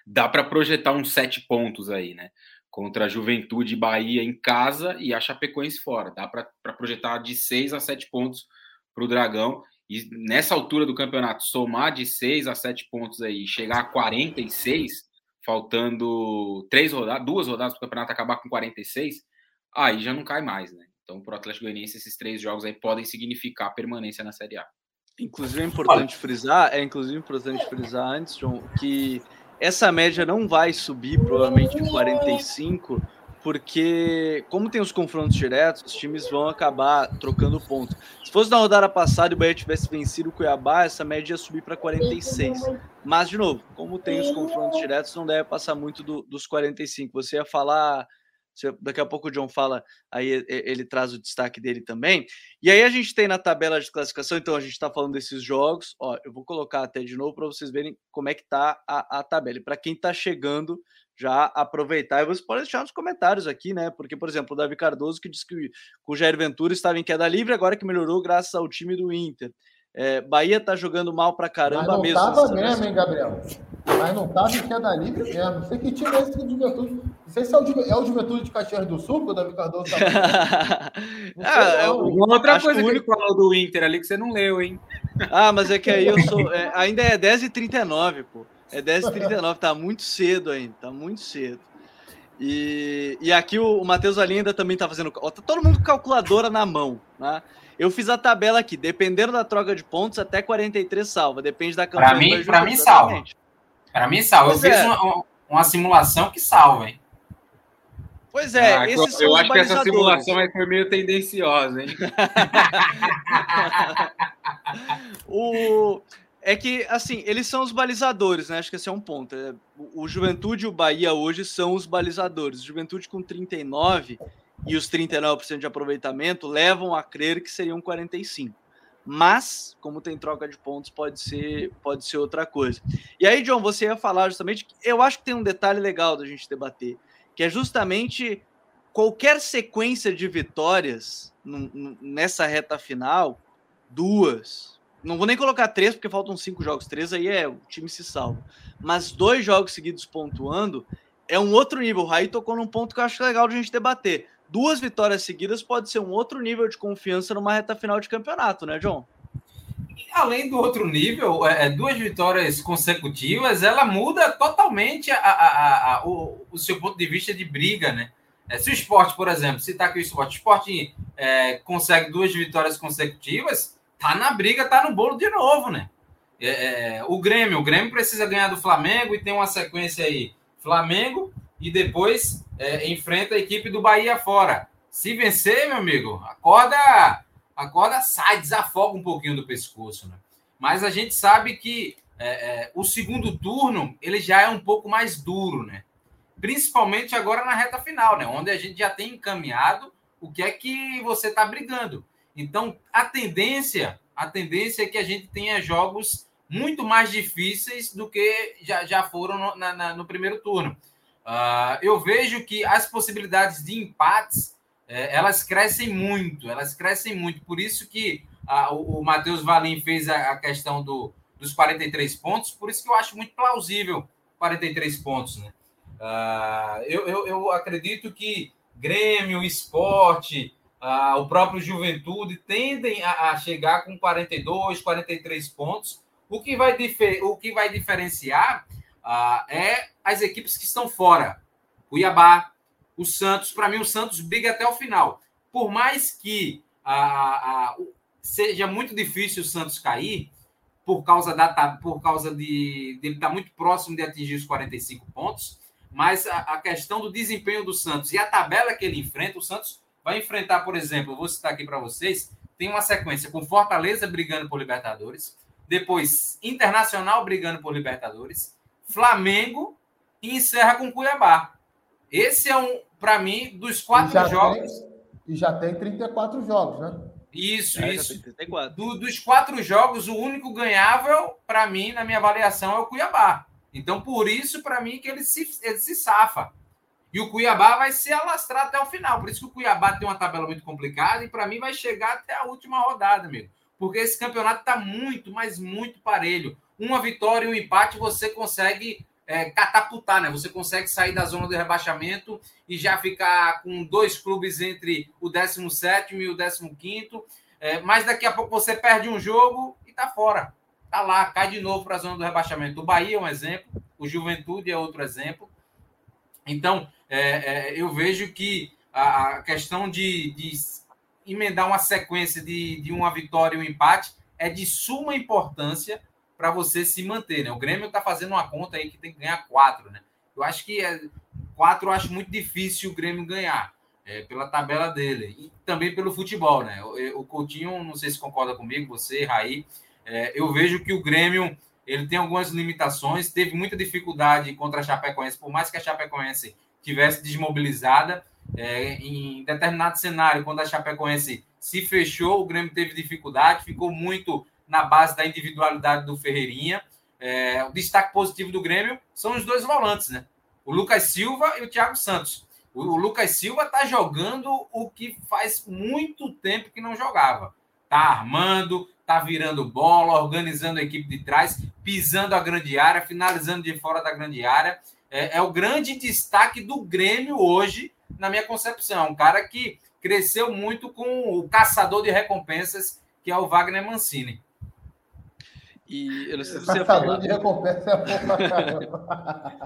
dá para projetar uns sete pontos aí, né? Contra a Juventude Bahia em casa e a Chapecoense fora. Dá para projetar de seis a sete pontos para o Dragão. E nessa altura do campeonato, somar de seis a sete pontos aí, chegar a 46, faltando três rodadas, duas rodadas para o campeonato acabar com 46, aí já não cai mais, né? Então, para o Atlético Goianiense, esses três jogos aí podem significar permanência na Série A. Inclusive é importante frisar, é inclusive importante frisar antes, João, que essa média não vai subir provavelmente em 45, porque como tem os confrontos diretos, os times vão acabar trocando pontos. Se fosse na rodada passada e o Bahia tivesse vencido o Cuiabá, essa média ia subir para 46. Mas, de novo, como tem os confrontos diretos, não deve passar muito do, dos 45. Você ia falar. Daqui a pouco o John fala, aí ele traz o destaque dele também. E aí a gente tem na tabela de classificação, então a gente está falando desses jogos. Ó, eu vou colocar até de novo para vocês verem como é que tá a, a tabela. Para quem está chegando, já aproveitar. E você pode deixar nos comentários aqui, né? Porque, por exemplo, o Davi Cardoso que disse que o Jair Ventura estava em queda livre, agora que melhorou graças ao time do Inter. É, Bahia tá jogando mal pra caramba Mas não mesmo. Tava mesmo, hein, Gabriel? Mas não tava em queda livre mesmo. Não sei que time é esse de Juventude. Não sei se é o, é o Juventude de Caxias do Sul, que o Davi Cardoso tá. ah, *laughs* é uma outra coisa que único... ele falou do Inter ali que você não leu, hein? Ah, mas é que aí eu sou. É, ainda é 10h39, pô. É 10h39, tá muito cedo ainda, tá muito cedo. E, e aqui o, o Matheus Alinda também tá fazendo. Tá todo mundo com calculadora na mão, né? Eu fiz a tabela aqui, dependendo da troca de pontos, até 43 salva, depende da campanha. Para mim, para mim salva. Para mim salva. Pois eu é. fiz uma, uma, simulação que salva, hein? Pois é, ah, esses eu, eu acho que essa simulação aí foi meio tendenciosa, hein? *laughs* o é que, assim, eles são os balizadores, né? Acho que esse é um ponto. É, o Juventude e o Bahia hoje são os balizadores. O Juventude com 39 e os 39% de aproveitamento levam a crer que seriam 45. Mas, como tem troca de pontos, pode ser, pode ser outra coisa. E aí, John, você ia falar justamente que eu acho que tem um detalhe legal da gente debater, que é justamente qualquer sequência de vitórias nessa reta final, duas, não vou nem colocar três, porque faltam cinco jogos. Três aí é o time se salva. Mas dois jogos seguidos pontuando é um outro nível. O Raí tocou num ponto que eu acho legal de a gente debater. Duas vitórias seguidas pode ser um outro nível de confiança numa reta final de campeonato, né, John? Além do outro nível, é, é, duas vitórias consecutivas, ela muda totalmente a, a, a, o, o, seu ponto de vista de briga, né? É, se o esporte, por exemplo, se tá aqui o esporte, o esporte é, consegue duas vitórias consecutivas, tá na briga, tá no bolo de novo, né? É, é, o Grêmio, o Grêmio precisa ganhar do Flamengo e tem uma sequência aí: Flamengo e depois é, enfrenta a equipe do Bahia fora. Se vencer, meu amigo, acorda, acorda, sai, desafoga um pouquinho do pescoço, né? Mas a gente sabe que é, é, o segundo turno ele já é um pouco mais duro, né? Principalmente agora na reta final, né? Onde a gente já tem encaminhado o que é que você está brigando. Então, a tendência, a tendência é que a gente tenha jogos muito mais difíceis do que já, já foram no, na, no primeiro turno. Uh, eu vejo que as possibilidades de empates é, elas crescem muito, elas crescem muito. Por isso que uh, o, o Matheus Valim fez a, a questão do, dos 43 pontos, por isso que eu acho muito plausível 43 pontos. Né? Uh, eu, eu, eu acredito que Grêmio, esporte, ah, o próprio Juventude tendem a, a, chegar com 42, 43 pontos. O que vai, difer, o que vai diferenciar ah, é as equipes que estão fora. Cuiabá, o Santos. Para mim, o Santos briga até o final. Por mais que ah, seja muito difícil o Santos cair, por causa, da, por causa de, de ele estar muito próximo de atingir os 45 pontos, mas a, a questão do desempenho do Santos e a tabela que ele enfrenta, o Santos vai enfrentar, por exemplo, vou citar aqui para vocês, tem uma sequência com Fortaleza brigando por Libertadores, depois Internacional brigando por Libertadores, Flamengo e encerra com Cuiabá. Esse é um, para mim, dos quatro e jogos. Tem, e já tem 34 jogos, né? Isso, é, isso. Do, dos quatro jogos, o único ganhável, para mim, na minha avaliação, é o Cuiabá. Então, por isso, para mim, que ele se, ele se safa. E o Cuiabá vai se alastrar até o final. Por isso que o Cuiabá tem uma tabela muito complicada e para mim vai chegar até a última rodada, amigo. Porque esse campeonato está muito, mas muito parelho. Uma vitória e um empate você consegue é, catapultar, né? Você consegue sair da zona do rebaixamento e já ficar com dois clubes entre o 17 e o 15. É, mas daqui a pouco você perde um jogo e tá fora. Tá lá, cai de novo para a zona do rebaixamento. O Bahia é um exemplo, o Juventude é outro exemplo. Então, é, é, eu vejo que a, questão de, de, emendar uma sequência de, de uma vitória e um empate é de suma importância para você se manter. Né? O Grêmio está fazendo uma conta aí que tem que ganhar quatro. Né? Eu acho que é, quatro eu acho muito difícil o Grêmio ganhar. É, pela tabela dele e também pelo futebol, né? O, o Coutinho, não sei se concorda comigo, você, Raí, é, eu vejo que o Grêmio ele tem algumas limitações, teve muita dificuldade contra a Chapecoense, por mais que a Chapecoense tivesse desmobilizada. É, em determinado cenário, quando a Chapecoense se fechou, o Grêmio teve dificuldade, ficou muito na base da individualidade do Ferreirinha. É, o destaque positivo do Grêmio são os dois volantes, né? O Lucas Silva e o Thiago Santos. O, o Lucas Silva está jogando o que faz muito tempo que não jogava. Tá armando, tá virando bola, organizando a equipe de trás, pisando a grande área, finalizando de fora da grande área é, é o grande destaque do Grêmio hoje, na minha concepção. Um cara que cresceu muito com o caçador de recompensas, que é o Wagner Mancini. E eu não sei se você falar. de recompensa é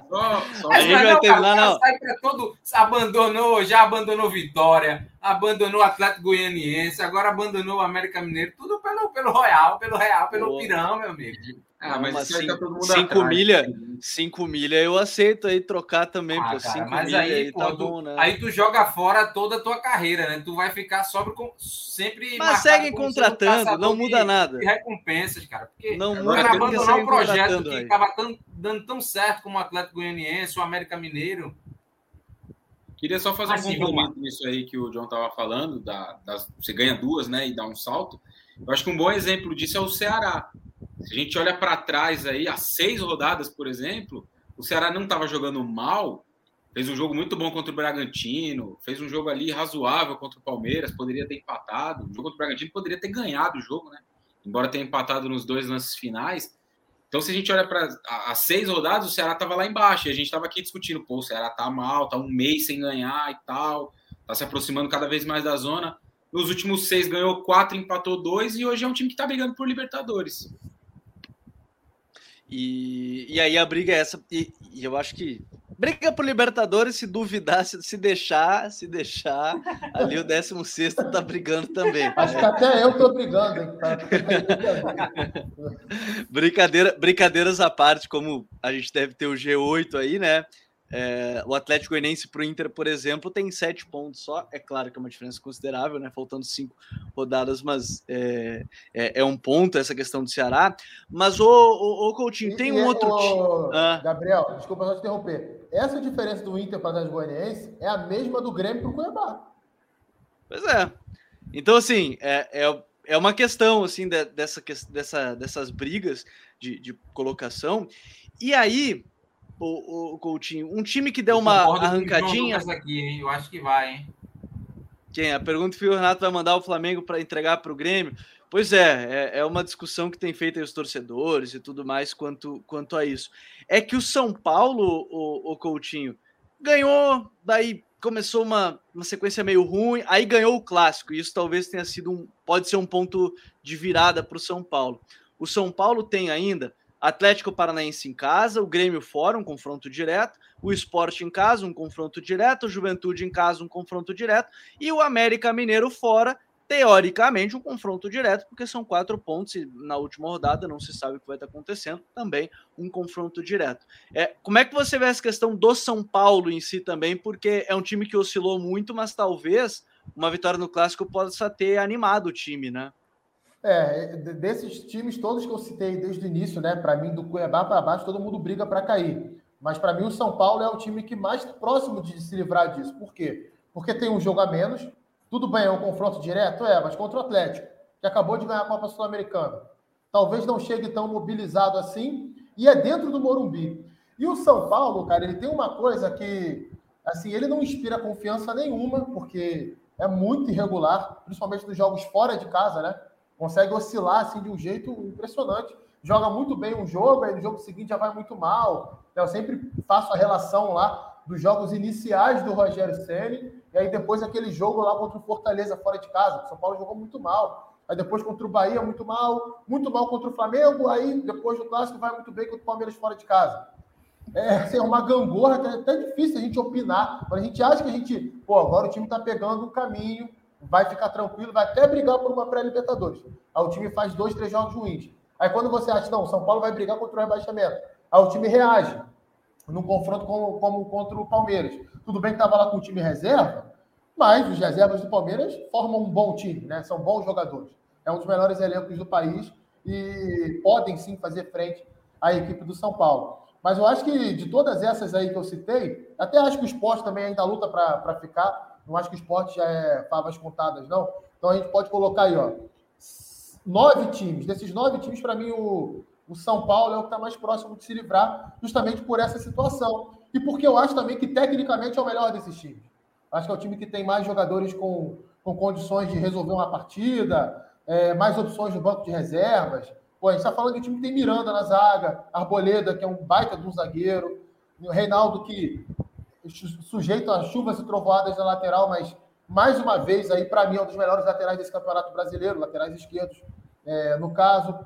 só, só a gente vai terminar, não. Todo, abandonou, já abandonou Vitória, abandonou o Atlético Goianiense, agora abandonou o América Mineiro, tudo pelo, pelo Royal, pelo Real, pelo Pirão, meu amigo. Ah, mas Uma, cinco, tá cinco milha, cinco milha eu aceito aí trocar também, ah, pô. Cara, cinco mas aí, aí pô, tá tu, bom, né? Aí tu joga fora toda a tua carreira, né? Tu vai ficar sobre com, sempre. Mas segue contratando, não muda de, nada. De recompensas, cara. Porque não muda cara abandonar um projeto que estava dando tão certo como o Atlético Goianiense, o América Mineiro. Queria só fazer assim, um complemento nisso aí que o John estava falando, da, das, você ganha duas, né, e dá um salto. Eu acho que um bom exemplo disso é o Ceará. Se a gente olha para trás aí, há seis rodadas, por exemplo, o Ceará não estava jogando mal, fez um jogo muito bom contra o Bragantino, fez um jogo ali razoável contra o Palmeiras, poderia ter empatado. O jogo contra o Bragantino poderia ter ganhado o jogo, né? embora tenha empatado nos dois lances finais. Então, se a gente olha para as seis rodadas, o Ceará estava lá embaixo. E a gente estava aqui discutindo, pô, o Ceará tá mal, tá um mês sem ganhar e tal, tá se aproximando cada vez mais da zona. Nos últimos seis ganhou quatro, empatou dois, e hoje é um time que está brigando por Libertadores. E, e aí a briga é essa, e, e eu acho que briga por Libertadores, se duvidar, se, se deixar, se deixar, ali o 16 tá brigando também. *laughs* Acho que até eu tô brigando, hein? *laughs* Brincadeira, brincadeiras à parte, como a gente deve ter o G8 aí, né? É, o Atlético Goianiense para o Inter, por exemplo, tem sete pontos só. É claro que é uma diferença considerável, né? Faltando cinco rodadas, mas é, é, é um ponto essa questão do Ceará. Mas, o, o, o Coutinho, tem um outro time. Ah. Gabriel, desculpa só te interromper. Essa diferença do Inter para o Atlético Goianiense é a mesma do Grêmio para o Cuiabá. Pois é. Então, assim, é, é, é uma questão assim de, dessa, dessa, dessas brigas de, de colocação. E aí, o, o Coutinho? Um time que deu uma arrancadinha. Aqui, hein? Eu acho que vai, hein? Quem? A pergunta que o Renato vai mandar o Flamengo para entregar para o Grêmio. Pois é, é, é, uma discussão que tem feito aí os torcedores e tudo mais quanto, quanto a isso. É que o São Paulo, o, o Coutinho, ganhou, daí começou uma, uma sequência meio ruim, aí ganhou o clássico. E isso talvez tenha sido um. pode ser um ponto de virada para o São Paulo. O São Paulo tem ainda Atlético Paranaense em casa, o Grêmio fora, um confronto direto, o Esporte em casa, um confronto direto, o Juventude em casa, um confronto direto, e o América Mineiro fora, teoricamente, um confronto direto, porque são quatro pontos e na última rodada não se sabe o que vai estar acontecendo, também um confronto direto. É, como é que você vê essa questão do São Paulo em si também, porque é um time que oscilou muito, mas talvez uma vitória no Clássico possa ter animado o time, né? É, desses times todos que eu citei desde o início, né? Para mim, do Cuiabá para baixo, todo mundo briga para cair. Mas para mim, o São Paulo é o time que mais próximo de se livrar disso. Por quê? Porque tem um jogo a menos. Tudo bem, é um confronto direto? É, mas contra o Atlético, que acabou de ganhar a Copa Sul-Americana. Talvez não chegue tão mobilizado assim. E é dentro do Morumbi. E o São Paulo, cara, ele tem uma coisa que, assim, ele não inspira confiança nenhuma, porque é muito irregular, principalmente nos jogos fora de casa, né? Consegue oscilar assim de um jeito impressionante. Joga muito bem um jogo, aí no jogo seguinte já vai muito mal. Eu sempre faço a relação lá dos jogos iniciais do Rogério Ceni e aí depois aquele jogo lá contra o Fortaleza fora de casa. O São Paulo jogou muito mal. Aí depois contra o Bahia muito mal, muito mal contra o Flamengo. Aí depois do clássico vai muito bem contra o Palmeiras fora de casa. É, assim, é uma gangorra que é até difícil a gente opinar. Mas a gente acha que a gente, pô, agora o time está pegando um caminho vai ficar tranquilo, vai até brigar por uma pré-Libertadores. Aí o time faz dois, três jogos ruins. Aí quando você acha, não, São Paulo vai brigar contra o rebaixamento, aí o time reage no confronto como, como contra o Palmeiras. Tudo bem que estava lá com o time reserva, mas os reservas do Palmeiras formam um bom time, né? São bons jogadores. É um dos melhores elencos do país e podem sim fazer frente à equipe do São Paulo. Mas eu acho que de todas essas aí que eu citei, até acho que o esporte também ainda luta para ficar. Não acho que o esporte já é favas contadas, não. Então a gente pode colocar aí, ó, nove times. Desses nove times, para mim, o, o São Paulo é o que está mais próximo de se livrar, justamente por essa situação. E porque eu acho também que, tecnicamente, é o melhor desses times. Acho que é o time que tem mais jogadores com, com condições de resolver uma partida, é, mais opções no banco de reservas. Pô, a gente está falando de um time que tem Miranda na zaga, Arboleda, que é um baita de um zagueiro, o Reinaldo, que sujeito a chuvas e trovoadas na lateral, mas mais uma vez aí para mim é um dos melhores laterais desse campeonato brasileiro, laterais esquerdos. É, no caso,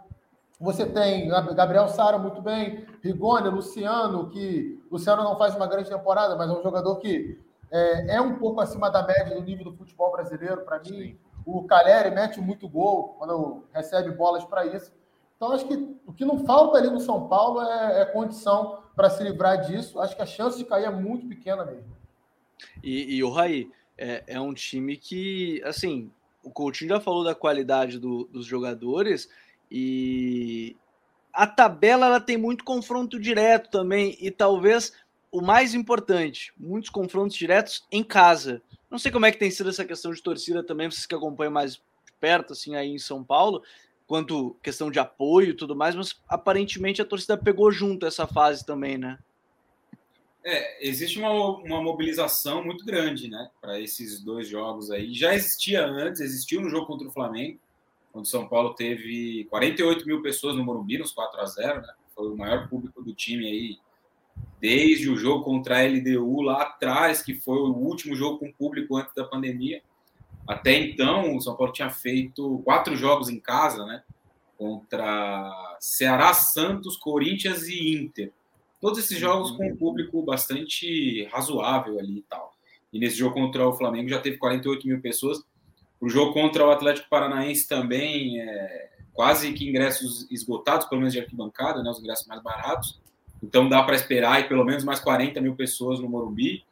você tem Gabriel Sara muito bem, Rigoni, Luciano, que Luciano não faz uma grande temporada, mas é um jogador que é, é um pouco acima da média do nível do futebol brasileiro para mim. O Caleri mete muito gol quando recebe bolas para isso. Então, acho que o que não falta ali no São Paulo é, é condição para se livrar disso. Acho que a chance de cair é muito pequena mesmo. E, e o Raí, é, é, um time que, assim, o Coutinho já falou da qualidade do, dos jogadores e a tabela ela tem muito confronto direto também e talvez o mais importante, muitos confrontos diretos em casa. Não sei como é que tem sido essa questão de torcida também, vocês que acompanham mais perto, assim, aí em São Paulo, quanto questão de apoio e tudo mais, mas aparentemente a torcida pegou junto essa fase também, né? É, existe uma, uma mobilização muito grande, né, para esses dois jogos aí. Já existia antes, existiu no jogo contra o Flamengo. onde São Paulo teve 48 mil pessoas no Morumbi, nos 4 a 0 né? Foi o maior público do time aí, desde o jogo contra a LDU lá atrás, que foi o último jogo com público antes da pandemia. Até então, o São Paulo tinha feito quatro jogos em casa, né? Contra Ceará, Santos, Corinthians e Inter. Todos esses jogos com um público bastante razoável ali e tal. E nesse jogo contra o Flamengo já teve 48 mil pessoas. O jogo contra o Atlético Paranaense também, é, quase que ingressos esgotados, pelo menos de arquibancada, né, os ingressos mais baratos. Então dá para esperar aí pelo menos mais 40 mil pessoas no Morumbi.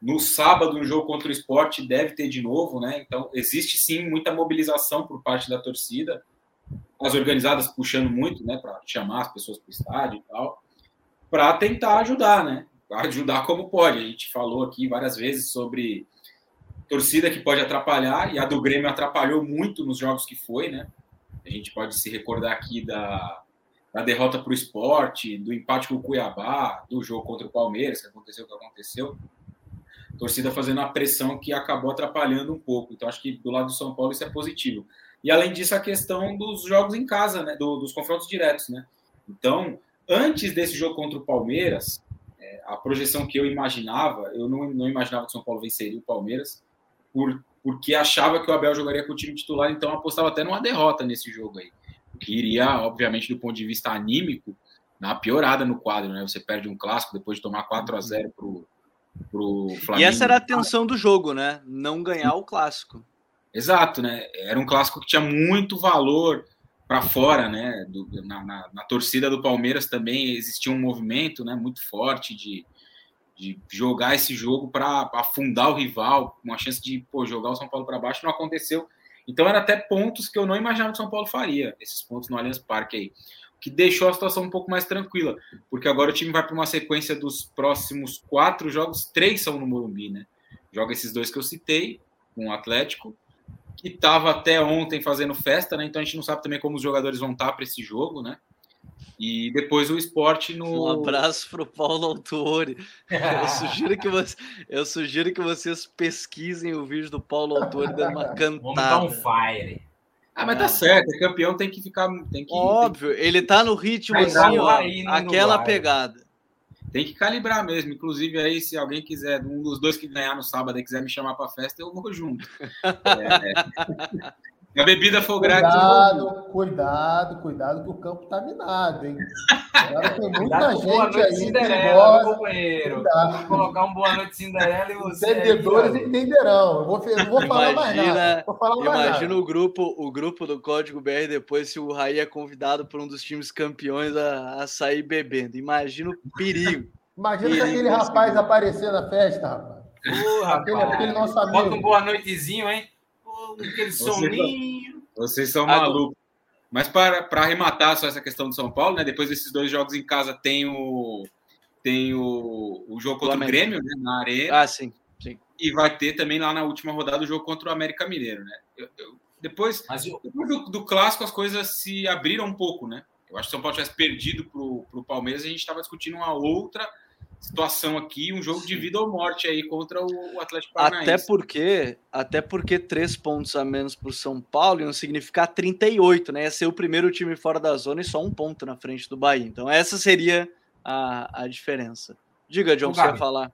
No sábado, no jogo contra o esporte, deve ter de novo, né? Então existe sim muita mobilização por parte da torcida. As organizadas puxando muito, né, para chamar as pessoas para o estádio e tal, para tentar ajudar, né? Ajudar como pode. A gente falou aqui várias vezes sobre torcida que pode atrapalhar, e a do Grêmio atrapalhou muito nos jogos que foi, né? A gente pode se recordar aqui da, da derrota para o esporte, do empate com o Cuiabá, do jogo contra o Palmeiras, que aconteceu o que aconteceu. Torcida fazendo a pressão que acabou atrapalhando um pouco. Então, acho que do lado do São Paulo isso é positivo. E além disso, a questão dos jogos em casa, né? Do, dos confrontos diretos, né? Então, antes desse jogo contra o Palmeiras, é, a projeção que eu imaginava, eu não, não imaginava que o São Paulo venceria o Palmeiras por, porque achava que o Abel jogaria com o time titular, então apostava até numa derrota nesse jogo aí. Que iria, obviamente, do ponto de vista anímico, na piorada no quadro, né? Você perde um clássico depois de tomar 4 a 0 pro, pro Flamengo. E essa era a tensão do jogo, né? Não ganhar o clássico. Exato, né? Era um clássico que tinha muito valor para fora, né? Do, na, na, na, torcida do Palmeiras também existia um movimento, né? Muito forte de, de jogar esse jogo para afundar o rival, uma chance de pô, jogar o São Paulo para baixo, não aconteceu. Então, era até pontos que eu não imaginava que o São Paulo faria, esses pontos no Allianz Parque aí, que deixou a situação um pouco mais tranquila, porque agora o time vai para uma sequência dos próximos quatro jogos, três são no Morumbi, né? Joga esses dois que eu citei, com o Atlético, que estava até ontem fazendo festa, né? Então a gente não sabe também como os jogadores vão estar para esse jogo, né? E depois o esporte no. Um abraço para o Paulo Autori. *laughs* Eu sugiro, que você, eu sugiro que vocês pesquisem o vídeo do Paulo Autori dando uma cantada. Vamos dar um fire. Ah, mas tá certo, o campeão tem que ficar. Tem que, Óbvio, tem que... ele tá no ritmo assim, ó, aquela pegada. Tem que calibrar mesmo. Inclusive, aí, se alguém quiser, um dos dois que ganhar no sábado e quiser me chamar para festa, eu vou junto. *laughs* é... A bebida for grátis. Cuidado, cuidado, cuidado, que o campo tá minado, hein? Agora tem *laughs* muita gente boa noite, aí Cinderela, que companheiro. Vou colocar um boa noite Cinderela e você. Entendedores aí, entenderão. Eu vou, eu vou falar mais nada. Vou falar mais imagina nada. o grupo, o grupo do Código BR depois se o Raí é convidado por um dos times campeões a, a sair bebendo. Imagina o perigo. Imagina perigo, se aquele rapaz aparecer na festa, rapaz. Uh, rapaz. Aquele, aquele nosso amigo. Bota um boa noitezinho, hein? Aquele soninho. Vocês são malucos. Mas para, para arrematar só essa questão do São Paulo, né? Depois desses dois jogos em casa tem o tem o, o jogo contra o Grêmio, né? Na arena. Ah, sim, sim. E vai ter também lá na última rodada o jogo contra o América Mineiro, né? Eu, eu, depois, eu... depois do, do, clássico as coisas se abriram um pouco, né? Eu acho que o São Paulo tivesse perdido para o Palmeiras, a gente estava discutindo uma outra situação aqui, um jogo Sim. de vida ou morte aí contra o Atlético Paranaense. Até porque, até porque três pontos a menos para o São Paulo iam significar 38, né? Ia ser o primeiro time fora da zona e só um ponto na frente do Bahia. Então essa seria a, a diferença. Diga, John, você ia falar.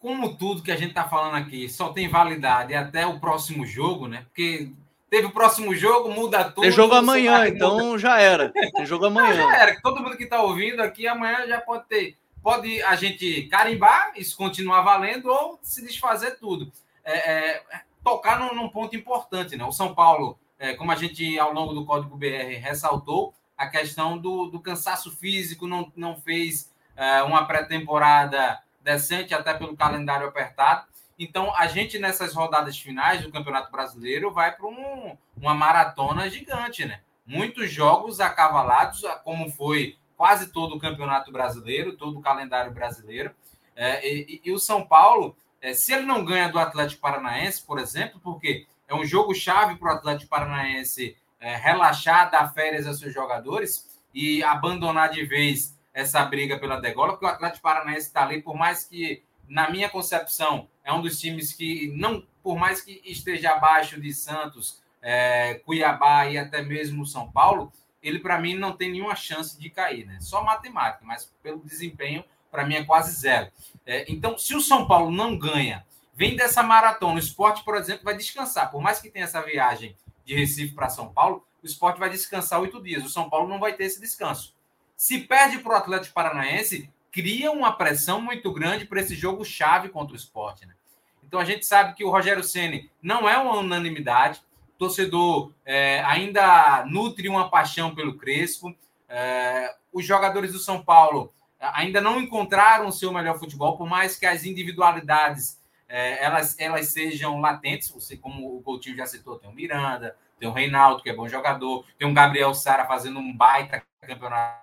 Como tudo que a gente está falando aqui só tem validade até o próximo jogo, né? Porque teve o próximo jogo, muda tudo. Tem jogo amanhã, então muda. já era. Tem jogo amanhã. já era. Todo mundo que está ouvindo aqui amanhã já pode ter pode a gente carimbar, isso continuar valendo, ou se desfazer tudo. É, é, tocar num, num, ponto importante, né? O São Paulo, é, como a gente ao longo do Código BR ressaltou, a questão do, do cansaço físico, não, não fez é, uma pré-temporada decente, até pelo calendário apertado. Então, a gente nessas rodadas finais do Campeonato Brasileiro vai para um, uma maratona gigante, né? Muitos jogos acavalados, como foi quase todo o campeonato brasileiro, todo o calendário brasileiro. É, e, e, o São Paulo, é, se ele não ganha do Atlético Paranaense, por exemplo, porque é um jogo chave para o Atlético Paranaense é, relaxar, dar férias aos seus jogadores e abandonar de vez essa briga pela degola, porque o Atlético Paranaense está ali, por mais que, na minha concepção, é um dos times que, não, por mais que esteja abaixo de Santos, é, Cuiabá e até mesmo São Paulo, ele para mim não tem nenhuma chance de cair, né? Só matemática, mas pelo desempenho, para mim é quase zero. É, então, se o São Paulo não ganha, vem dessa maratona, o esporte, por exemplo, vai descansar. Por mais que tenha essa viagem de Recife para São Paulo, o esporte vai descansar oito dias. O São Paulo não vai ter esse descanso. Se perde para o Atlético Paranaense, cria uma pressão muito grande para esse jogo chave contra o esporte. Né? Então a gente sabe que o Rogério Ceni não é uma unanimidade. Torcedor é, ainda nutre uma paixão pelo Crespo. É, os jogadores do São Paulo ainda não encontraram o seu melhor futebol, por mais que as individualidades é, elas, elas sejam latentes. Você, como o Coutinho já citou, tem o Miranda, tem o Reinaldo, que é bom jogador, tem o Gabriel Sara fazendo um baita campeonato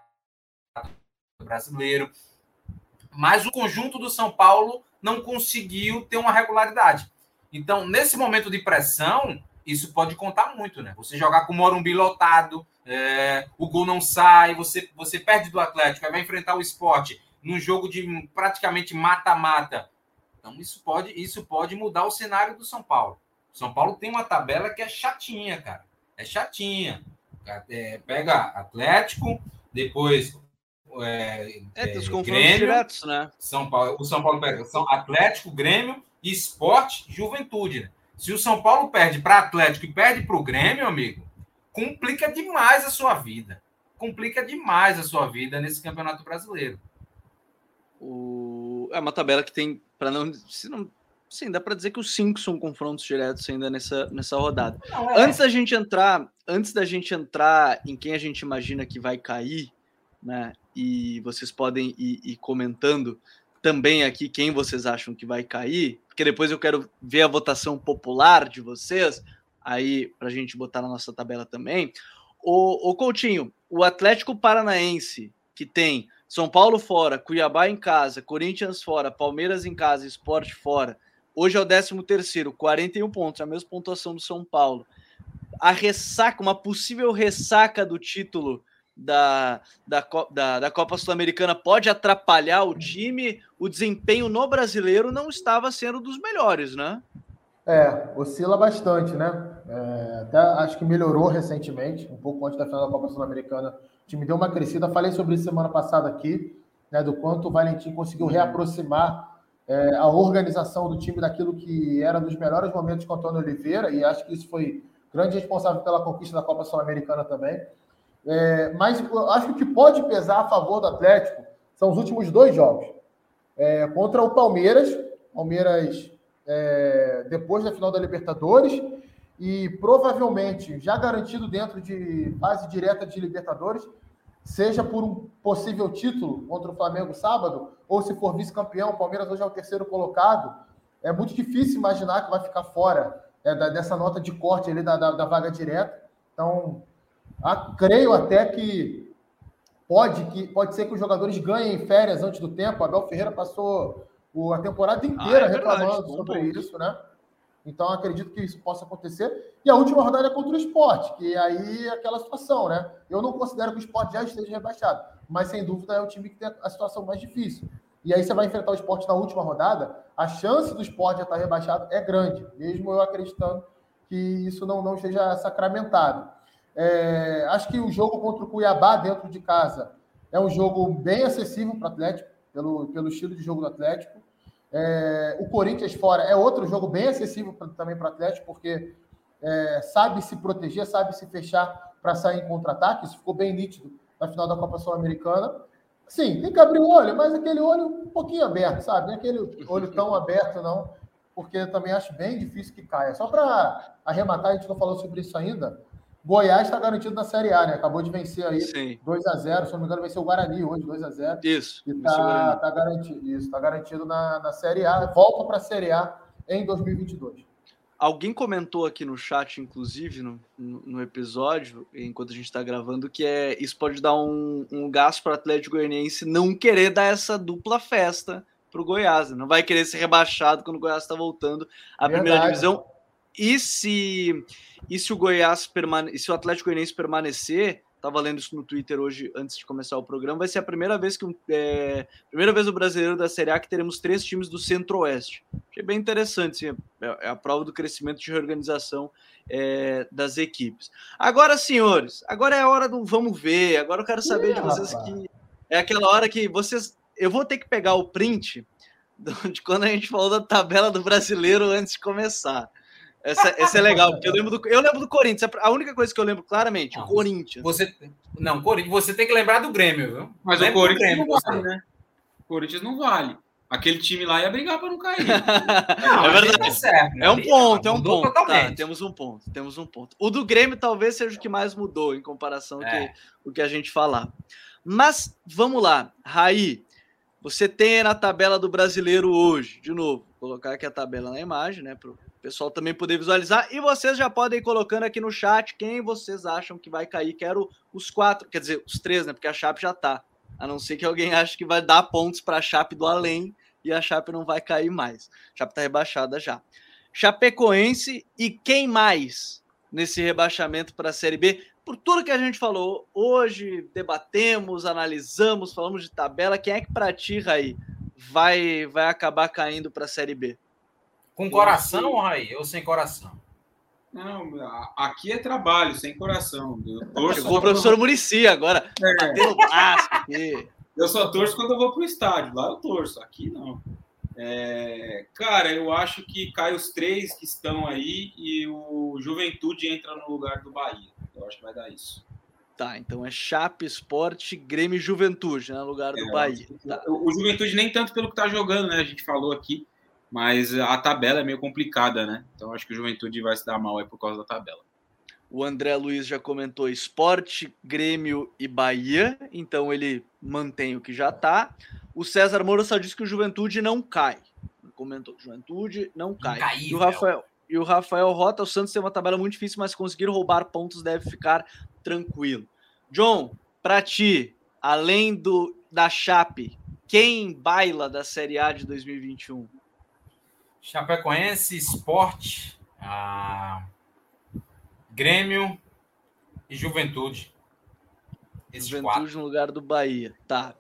brasileiro. Mas o conjunto do São Paulo não conseguiu ter uma regularidade. Então, nesse momento de pressão, isso pode contar muito, né? Você jogar com o Morumbi lotado, é, o gol não sai, você, você perde do Atlético, aí vai enfrentar o esporte num jogo de praticamente mata-mata. Então, isso pode, isso pode mudar o cenário do São Paulo. São Paulo tem uma tabela que é chatinha, cara. É chatinha. É, pega Atlético, depois é, é, confrontos Grêmio, diretos, né? São Paulo, o São Paulo pega São Atlético, Grêmio, Esporte, Juventude. Né? Se o São Paulo perde para Atlético e perde para o Grêmio, amigo, complica demais a sua vida. Complica demais a sua vida nesse Campeonato Brasileiro. O... É uma tabela que tem, para não, se não Sim, dá para dizer que os cinco são confrontos diretos ainda nessa, nessa rodada. Não, é. Antes da gente entrar, antes da gente entrar em quem a gente imagina que vai cair, né? E vocês podem ir, ir comentando também aqui quem vocês acham que vai cair, porque depois eu quero ver a votação popular de vocês, aí para a gente botar na nossa tabela também. O, o Coutinho, o Atlético Paranaense, que tem São Paulo fora, Cuiabá em casa, Corinthians fora, Palmeiras em casa, Esporte fora, Hoje é o 13 terceiro, 41 pontos, a mesma pontuação do São Paulo. A ressaca, uma possível ressaca do título da, da, da, da Copa Sul-Americana pode atrapalhar o time. O desempenho no brasileiro não estava sendo dos melhores, né? É, oscila bastante, né? É, até acho que melhorou recentemente, um pouco antes da final da Copa Sul-Americana. O time deu uma crescida. Falei sobre isso semana passada aqui, né? Do quanto o Valentim conseguiu reaproximar é, a organização do time daquilo que era dos melhores momentos com o Antônio Oliveira, e acho que isso foi grande responsável pela conquista da Copa Sul-Americana também. É, mas acho que o que pode pesar a favor do Atlético são os últimos dois jogos. É, contra o Palmeiras, Palmeiras é, depois da final da Libertadores, e provavelmente já garantido dentro de fase direta de Libertadores, seja por um possível título contra o Flamengo sábado, ou se for vice-campeão, o Palmeiras hoje é o terceiro colocado, é muito difícil imaginar que vai ficar fora é, da, dessa nota de corte ali da, da, da vaga direta. Então, a, creio até que pode, que pode ser que os jogadores ganhem férias antes do tempo. Abel Ferreira passou a temporada inteira ah, é reclamando sobre isso, né? Então, acredito que isso possa acontecer. E a última rodada é contra o esporte, que aí é aquela situação, né? Eu não considero que o esporte já esteja rebaixado, mas sem dúvida é o time que tem a situação mais difícil. E aí você vai enfrentar o esporte na última rodada, a chance do esporte já estar rebaixado é grande, mesmo eu acreditando que isso não, não esteja sacramentado. É, acho que o jogo contra o Cuiabá dentro de casa é um jogo bem acessível para o Atlético, pelo, pelo estilo de jogo do Atlético. É, o Corinthians fora é outro jogo bem acessível pra, também para o Atlético, porque é, sabe se proteger, sabe se fechar para sair em contra-ataque. Isso ficou bem nítido na final da Copa Sul-Americana. Sim, tem que abrir o olho, mas aquele olho um pouquinho aberto, sabe? Não é aquele olho tão aberto, não, porque também acho bem difícil que caia. Só para arrematar, a gente não falou sobre isso ainda. Goiás está garantido na Série A, né? Acabou de vencer aí Sim. 2 a 0 se não me engano, venceu o Guarani hoje, 2 a 0 Isso. E está tá garantido, isso, tá garantido na, na Série A. Volta para a Série A em 2022. Alguém comentou aqui no chat, inclusive, no, no episódio, enquanto a gente está gravando, que é isso pode dar um, um gasto para o Atlético Goianiense não querer dar essa dupla festa para o Goiás. Né? Não vai querer ser rebaixado quando o Goiás está voltando à Verdade. primeira divisão e se, e se o Goiás permane se o Atlético Goianiense permanecer, estava lendo isso no Twitter hoje, antes de começar o programa, vai ser a primeira vez que é, primeira vez no brasileiro da Série A que teremos três times do Centro-Oeste. Achei bem interessante, assim, é, é a prova do crescimento de reorganização é, das equipes. Agora, senhores, agora é a hora do vamos ver. Agora eu quero saber de vocês que é aquela hora que vocês. Eu vou ter que pegar o print *laughs* de quando a gente falou da tabela do brasileiro antes de começar. Essa, essa é legal, porque eu lembro do, eu lembro do Corinthians. A única coisa que eu lembro claramente, não, Corinthians. Você, não, Corinthians, você tem que lembrar do Grêmio, viu? Mas Lembra o Corinthians Grêmio, não vale, né? O Corinthians não vale. Aquele time lá ia brigar para não cair. *laughs* não, é verdade. Tá certo, né? É um ponto, é um ponto. Tá, temos um ponto, temos um ponto. O do Grêmio talvez seja o que mais mudou em comparação é. que o que a gente falar. Mas vamos lá, Raí, você tem na tabela do brasileiro hoje, de novo, colocar aqui a tabela na imagem, né, para o pessoal também poder visualizar. E vocês já podem ir colocando aqui no chat quem vocês acham que vai cair. Quero os quatro, quer dizer, os três, né, porque a Chape já tá. A não ser que alguém ache que vai dar pontos para a Chape do além e a Chape não vai cair mais. A Chape tá rebaixada já. Chapecoense e quem mais nesse rebaixamento para a Série B? por tudo que a gente falou hoje, debatemos, analisamos, falamos de tabela. Quem é que para Raí, vai, vai acabar caindo para a Série B? Com coração, Raí, ou sem coração? Não, aqui é trabalho, sem coração. Chegou o professor eu... Murici agora, é. batendo braço aqui. Eu só torço quando eu vou para o estádio, lá eu torço, aqui não. É, cara, eu acho que cai os três que estão aí e o Juventude entra no lugar do Bahia. Eu acho que vai dar isso. Tá, então é Chape, Esporte, Grêmio e Juventude, né? No lugar do é, Bahia. Tá. O, Juventude nem tanto pelo que tá jogando, né? A gente falou aqui, mas a tabela é meio complicada, né? Então acho que o Juventude vai se dar mal aí por causa da tabela. O André Luiz já comentou Esporte, Grêmio e Bahia, então ele mantém o que já tá. O César Moura só disse que o Juventude não cai. Comentou, Juventude não cai. e o Rafael, e o Rafael Rota, o Santos tem uma tabela muito difícil, mas conseguir roubar pontos deve ficar tranquilo. John, para ti, além do da Chape, quem baila da Série A de 2021? Chapecoense, Sport, ah, Grêmio e Juventude. Esses Juventude quatro. no lugar do Bahia. Tá.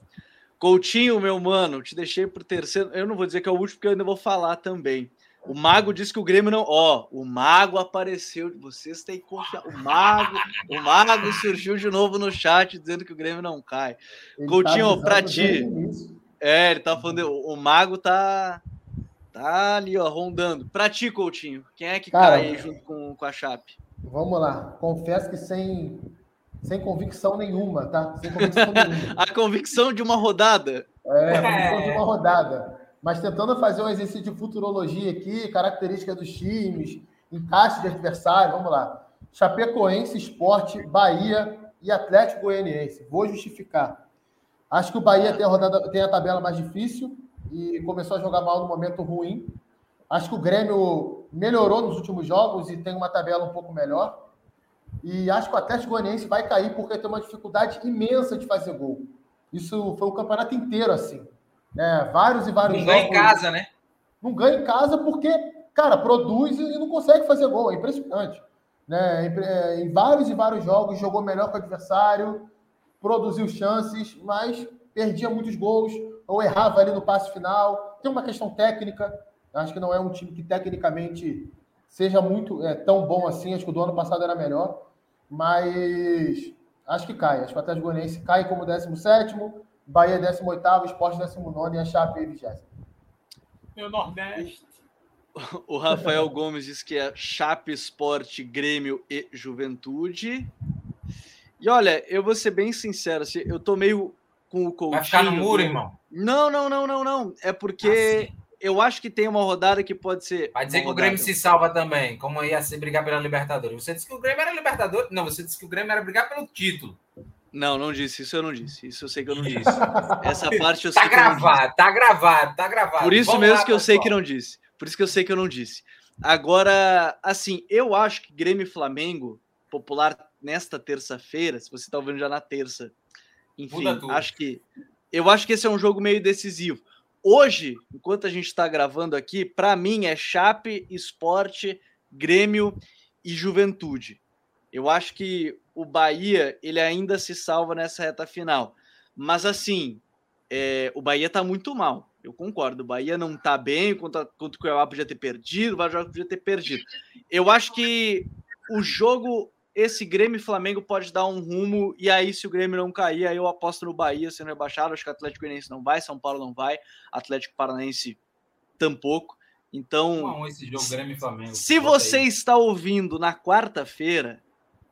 Coutinho, meu mano, te deixei por terceiro. Eu não vou dizer que é o último, porque eu ainda vou falar também. O Mago disse que o Grêmio não. Ó, o Mago apareceu. Vocês têm confiança. O Mago, o Mago surgiu de novo no chat dizendo que o Grêmio não cai. Ele Coutinho, tá pra ti. É, ele tá falando. O, o Mago tá. Tá ali, ó, rondando. Pra ti, Coutinho, quem é que Cara, cai junto com, com a Chape? Vamos lá. Confesso que sem, sem convicção nenhuma, tá? Sem convicção nenhuma. *laughs* a convicção de uma rodada. É, a convicção de uma rodada mas tentando fazer um exercício de futurologia aqui, características dos times, encaixe de adversário, vamos lá. Chapecoense, Esporte, Bahia e Atlético Goianiense. Vou justificar. Acho que o Bahia tem a, rodada, tem a tabela mais difícil e começou a jogar mal no momento ruim. Acho que o Grêmio melhorou nos últimos jogos e tem uma tabela um pouco melhor. E acho que o Atlético Goianiense vai cair porque tem uma dificuldade imensa de fazer gol. Isso foi o campeonato inteiro assim. É, vários e vários não jogos. Não ganha em casa, né? Não ganha em casa porque, cara, produz e não consegue fazer gol. É impressionante. Né? É, em vários e vários jogos, jogou melhor que o adversário, produziu chances, mas perdia muitos gols ou errava ali no passe final. Tem uma questão técnica. Acho que não é um time que tecnicamente seja muito é, tão bom assim. Acho que o do ano passado era melhor. Mas acho que cai. Acho que o Atlético Goianiense cai como 17 Bahia 18º, Esporte 19 e a Chape 20 Meu Nordeste. O Rafael Gomes diz que é Chape, Esporte, Grêmio e Juventude. E olha, eu vou ser bem sincero, assim, eu tô meio com o Coutinho. Vai ficar no muro, irmão? Não, não, não, não, não. É porque ah, eu acho que tem uma rodada que pode ser. Vai dizer que o Grêmio se salva também, como ia ser brigar pela Libertadores. Você disse que o Grêmio era Libertadores. Não, você disse que o Grêmio era brigar pelo título. Não, não disse. Isso eu não disse. Isso eu sei que eu não *laughs* disse. Essa parte eu tá sei gravado, que eu não disse. Tá gravado, tá gravado. Por isso Vamos mesmo lá, que eu sei que não disse. Por isso que eu sei que eu não disse. Agora, assim, eu acho que Grêmio e Flamengo, popular nesta terça-feira, se você está ouvindo já na terça, enfim, acho que eu acho que esse é um jogo meio decisivo. Hoje, enquanto a gente está gravando aqui, para mim é Chape, Esporte, Grêmio e Juventude. Eu acho que o Bahia ele ainda se salva nessa reta final. Mas assim, é, o Bahia tá muito mal. Eu concordo. O Bahia não tá bem, contra, contra o Cuiabá podia ter perdido, o Vasco podia ter perdido. Eu acho que o jogo, esse Grêmio e Flamengo pode dar um rumo, e aí, se o Grêmio não cair, aí eu aposto no Bahia sendo rebaixado. Acho que o Atlético Goianiense não vai, São Paulo não vai, Atlético Paranaense tampouco. Então, esse jogo, Grêmio e Flamengo. Se você está ouvindo na quarta-feira,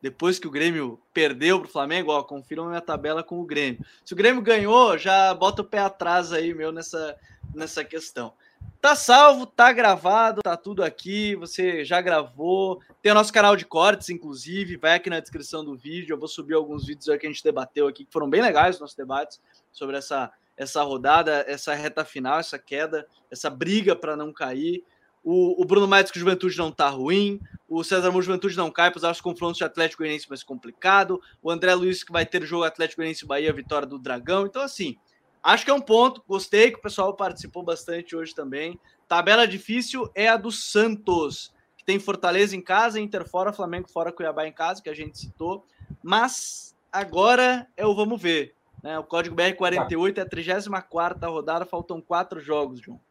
depois que o Grêmio perdeu para o Flamengo, ó, confiram minha tabela com o Grêmio. Se o Grêmio ganhou, já bota o pé atrás aí, meu, nessa, nessa questão. Tá salvo, tá gravado, tá tudo aqui. Você já gravou. Tem o nosso canal de cortes, inclusive. Vai aqui na descrição do vídeo. Eu vou subir alguns vídeos aí que a gente debateu aqui, que foram bem legais os nossos debates sobre essa, essa rodada, essa reta final, essa queda, essa briga para não cair. O, o Bruno Matos que o Juventude não tá ruim. O César Moura Juventude não cai, apesar dos confrontos de Atlético Goianiense mais complicado. O André Luiz que vai ter jogo Atlético Goianiense Bahia, vitória do Dragão. Então, assim, acho que é um ponto. Gostei que o pessoal participou bastante hoje também. Tabela difícil é a do Santos, que tem Fortaleza em casa, Inter fora, Flamengo fora, Cuiabá em casa, que a gente citou. Mas agora é o vamos ver. Né? O código BR48 é a 34 rodada, faltam quatro jogos, João.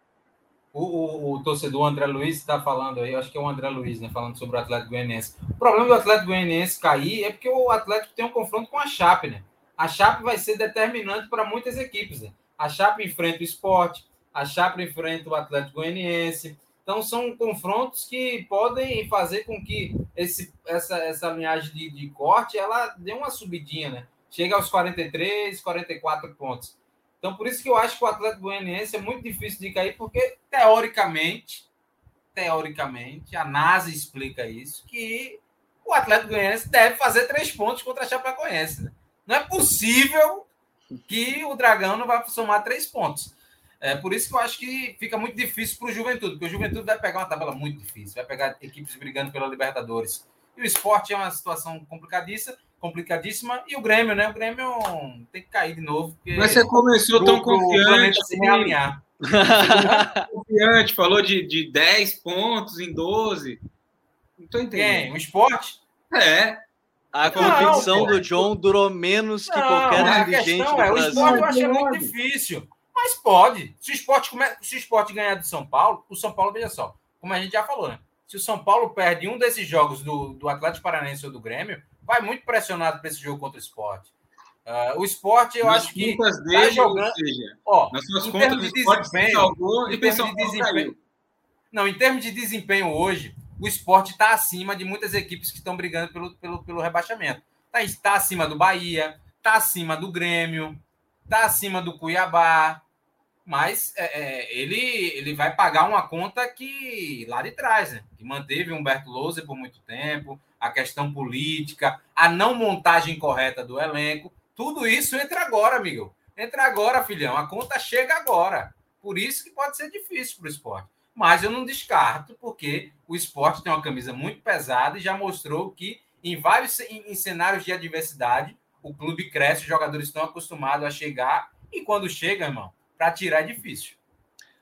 O, o, o, torcedor André Luiz está falando aí, acho que é o André Luiz, né? Falando sobre o Atlético Goianiense. O problema do Atlético Goianiense cair é porque o Atlético tem um confronto com a Chape, né? A Chape vai ser determinante para muitas equipes, né? A Chape enfrenta o esporte, a Chape enfrenta o Atlético Goianiense. Então são confrontos que podem fazer com que esse, essa, essa linhagem de, de corte ela dê uma subidinha, né? Chega aos 43, 44 pontos. Então, por isso que eu acho que o Atlético Goianiense é muito difícil de cair, porque teoricamente, teoricamente, a NASA explica isso, que o Atlético Goianiense deve fazer três pontos contra a Chapecoense. Né? Não é possível que o Dragão não vá somar três pontos. É por isso que eu acho que fica muito difícil para o Juventude, porque o Juventude vai pegar uma tabela muito difícil, vai pegar equipes brigando pela Libertadores. E o esporte é uma situação complicadíssima, complicadíssima. E o Grêmio, né? O Grêmio tem que cair de novo. Mas você começou tão confiante. Se realinhar. *laughs* confiante, falou de, de 10 pontos em 12. Não tô entendendo. Quem? O esporte? É. A competição do John durou menos que não, qualquer dirigente do é, O esporte eu achei muito difícil. Mas pode. Se o, esporte come... Se o esporte ganhar do São Paulo, o São Paulo, veja só, como a gente já falou, né? Se o São Paulo perde um desses jogos do, do Atlético Paranaense ou do Grêmio, vai muito pressionado para esse jogo contra o esporte. Uh, o esporte, eu nas acho que. Tá dele, jogando, seja, ó, nas suas contas, de desempenho, salvou, em termos de desempenho. Não, em termos de desempenho hoje, o esporte está acima de muitas equipes que estão brigando pelo, pelo, pelo rebaixamento. Está tá acima do Bahia, está acima do Grêmio, está acima do Cuiabá, mas é, é, ele, ele vai pagar uma conta que lá de trás, né? que manteve Humberto Lousa por muito tempo, a questão política, a não montagem correta do elenco, tudo isso entra agora, amigo. Entra agora, filhão. A conta chega agora. Por isso que pode ser difícil para o esporte. Mas eu não descarto, porque o esporte tem uma camisa muito pesada e já mostrou que em vários em, em cenários de adversidade, o clube cresce, os jogadores estão acostumados a chegar, e quando chega, irmão, para tirar é difícil.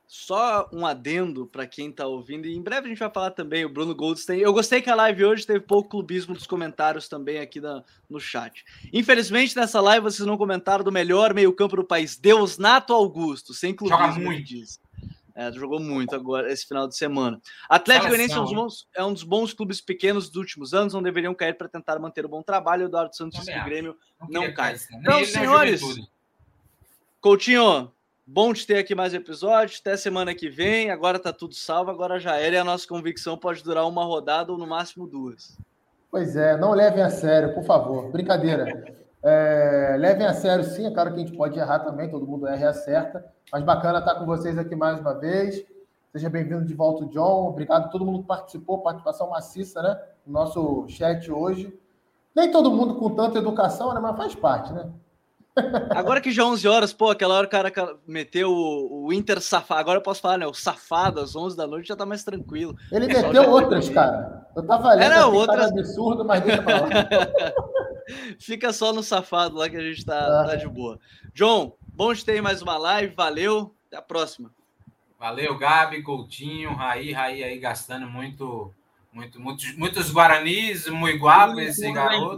Só um adendo para quem está ouvindo, e em breve a gente vai falar também, o Bruno Goldstein. Eu gostei que a live hoje teve pouco clubismo dos comentários também aqui na, no chat. Infelizmente, nessa live vocês não comentaram do melhor meio-campo do país, Deus Nato Augusto, sem clubismo. Joga muito. Diz. É, jogou muito agora esse final de semana. Atlético Goianiense é, um é um dos bons clubes pequenos dos últimos anos, não deveriam cair para tentar manter o bom trabalho. O Eduardo Santos e o Grêmio não, não cai. Então, senhores, Coutinho, Bom te ter aqui mais episódios. Até semana que vem. Agora tá tudo salvo, agora já era. E a nossa convicção pode durar uma rodada ou no máximo duas. Pois é, não levem a sério, por favor. Brincadeira. É, levem a sério, sim. É claro que a gente pode errar também, todo mundo erra e acerta. Mas bacana estar com vocês aqui mais uma vez. Seja bem-vindo de volta, John. Obrigado a todo mundo que participou, participação maciça, né? No nosso chat hoje. Nem todo mundo com tanta educação, né? Mas faz parte, né? Agora que já 11 horas, pô, aquela hora o cara meteu o, o Inter safado. Agora eu posso falar, né? O safado às 11 da noite já tá mais tranquilo. Ele meteu outras, cara. Eu tava lendo, é, outras... absurdo, mas deixa pra lá. *laughs* Fica só no safado lá que a gente tá, ah. tá de boa. John, bom de ter mais uma live. Valeu. Até a próxima. Valeu, Gabi, Coutinho, Raí, Raí aí gastando muito Muito, muitos, muitos Guaranis, Muiguapes e garoto.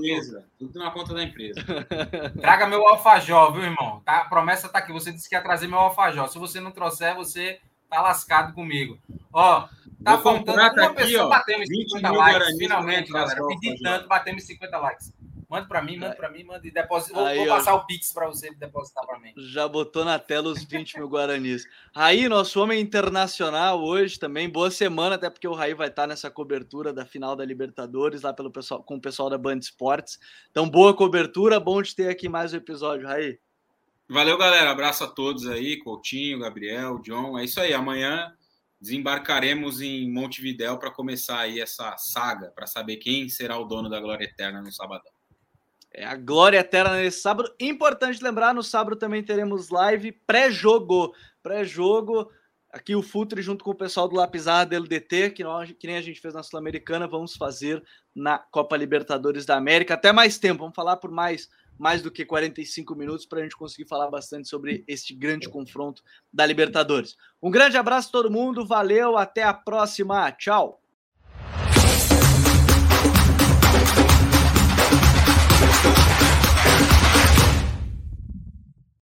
Tudo na conta da empresa. *laughs* Traga meu alfajor, viu, irmão? Tá, a promessa tá aqui. Você disse que ia trazer meu alfajor. Se você não trouxer, você tá lascado comigo. Ó, tá Vou faltando uma aqui, pessoa ó, batemos 50 likes. Finalmente, galera. Pedi tanto, batemos 50 likes. Manda para mim, manda para mim, manda e deposita. Vou, Aí, vou passar ó, o Pix para você depositar para mim. Já botou na tela os 20 mil Guaranis. Raí, nosso homem internacional hoje também. Boa semana, até porque o Raí vai estar nessa cobertura da final da Libertadores, lá pelo pessoal, com o pessoal da Band Esportes. Então, boa cobertura, bom de ter aqui mais um episódio, Raí. Valeu, galera. Abraço a todos aí, Coutinho, Gabriel, John. É isso aí. Amanhã desembarcaremos em Montevidéu para começar aí essa saga, para saber quem será o dono da glória eterna no sabadão. É a glória eterna nesse sábado. Importante lembrar, no sábado também teremos live pré-jogo. Pré-jogo, aqui o Futre junto com o pessoal do Lapizarra do LDT, que, nós, que nem a gente fez na Sul-Americana, vamos fazer na Copa Libertadores da América. Até mais tempo, vamos falar por mais, mais do que 45 minutos para a gente conseguir falar bastante sobre este grande confronto da Libertadores. Um grande abraço a todo mundo, valeu, até a próxima, tchau!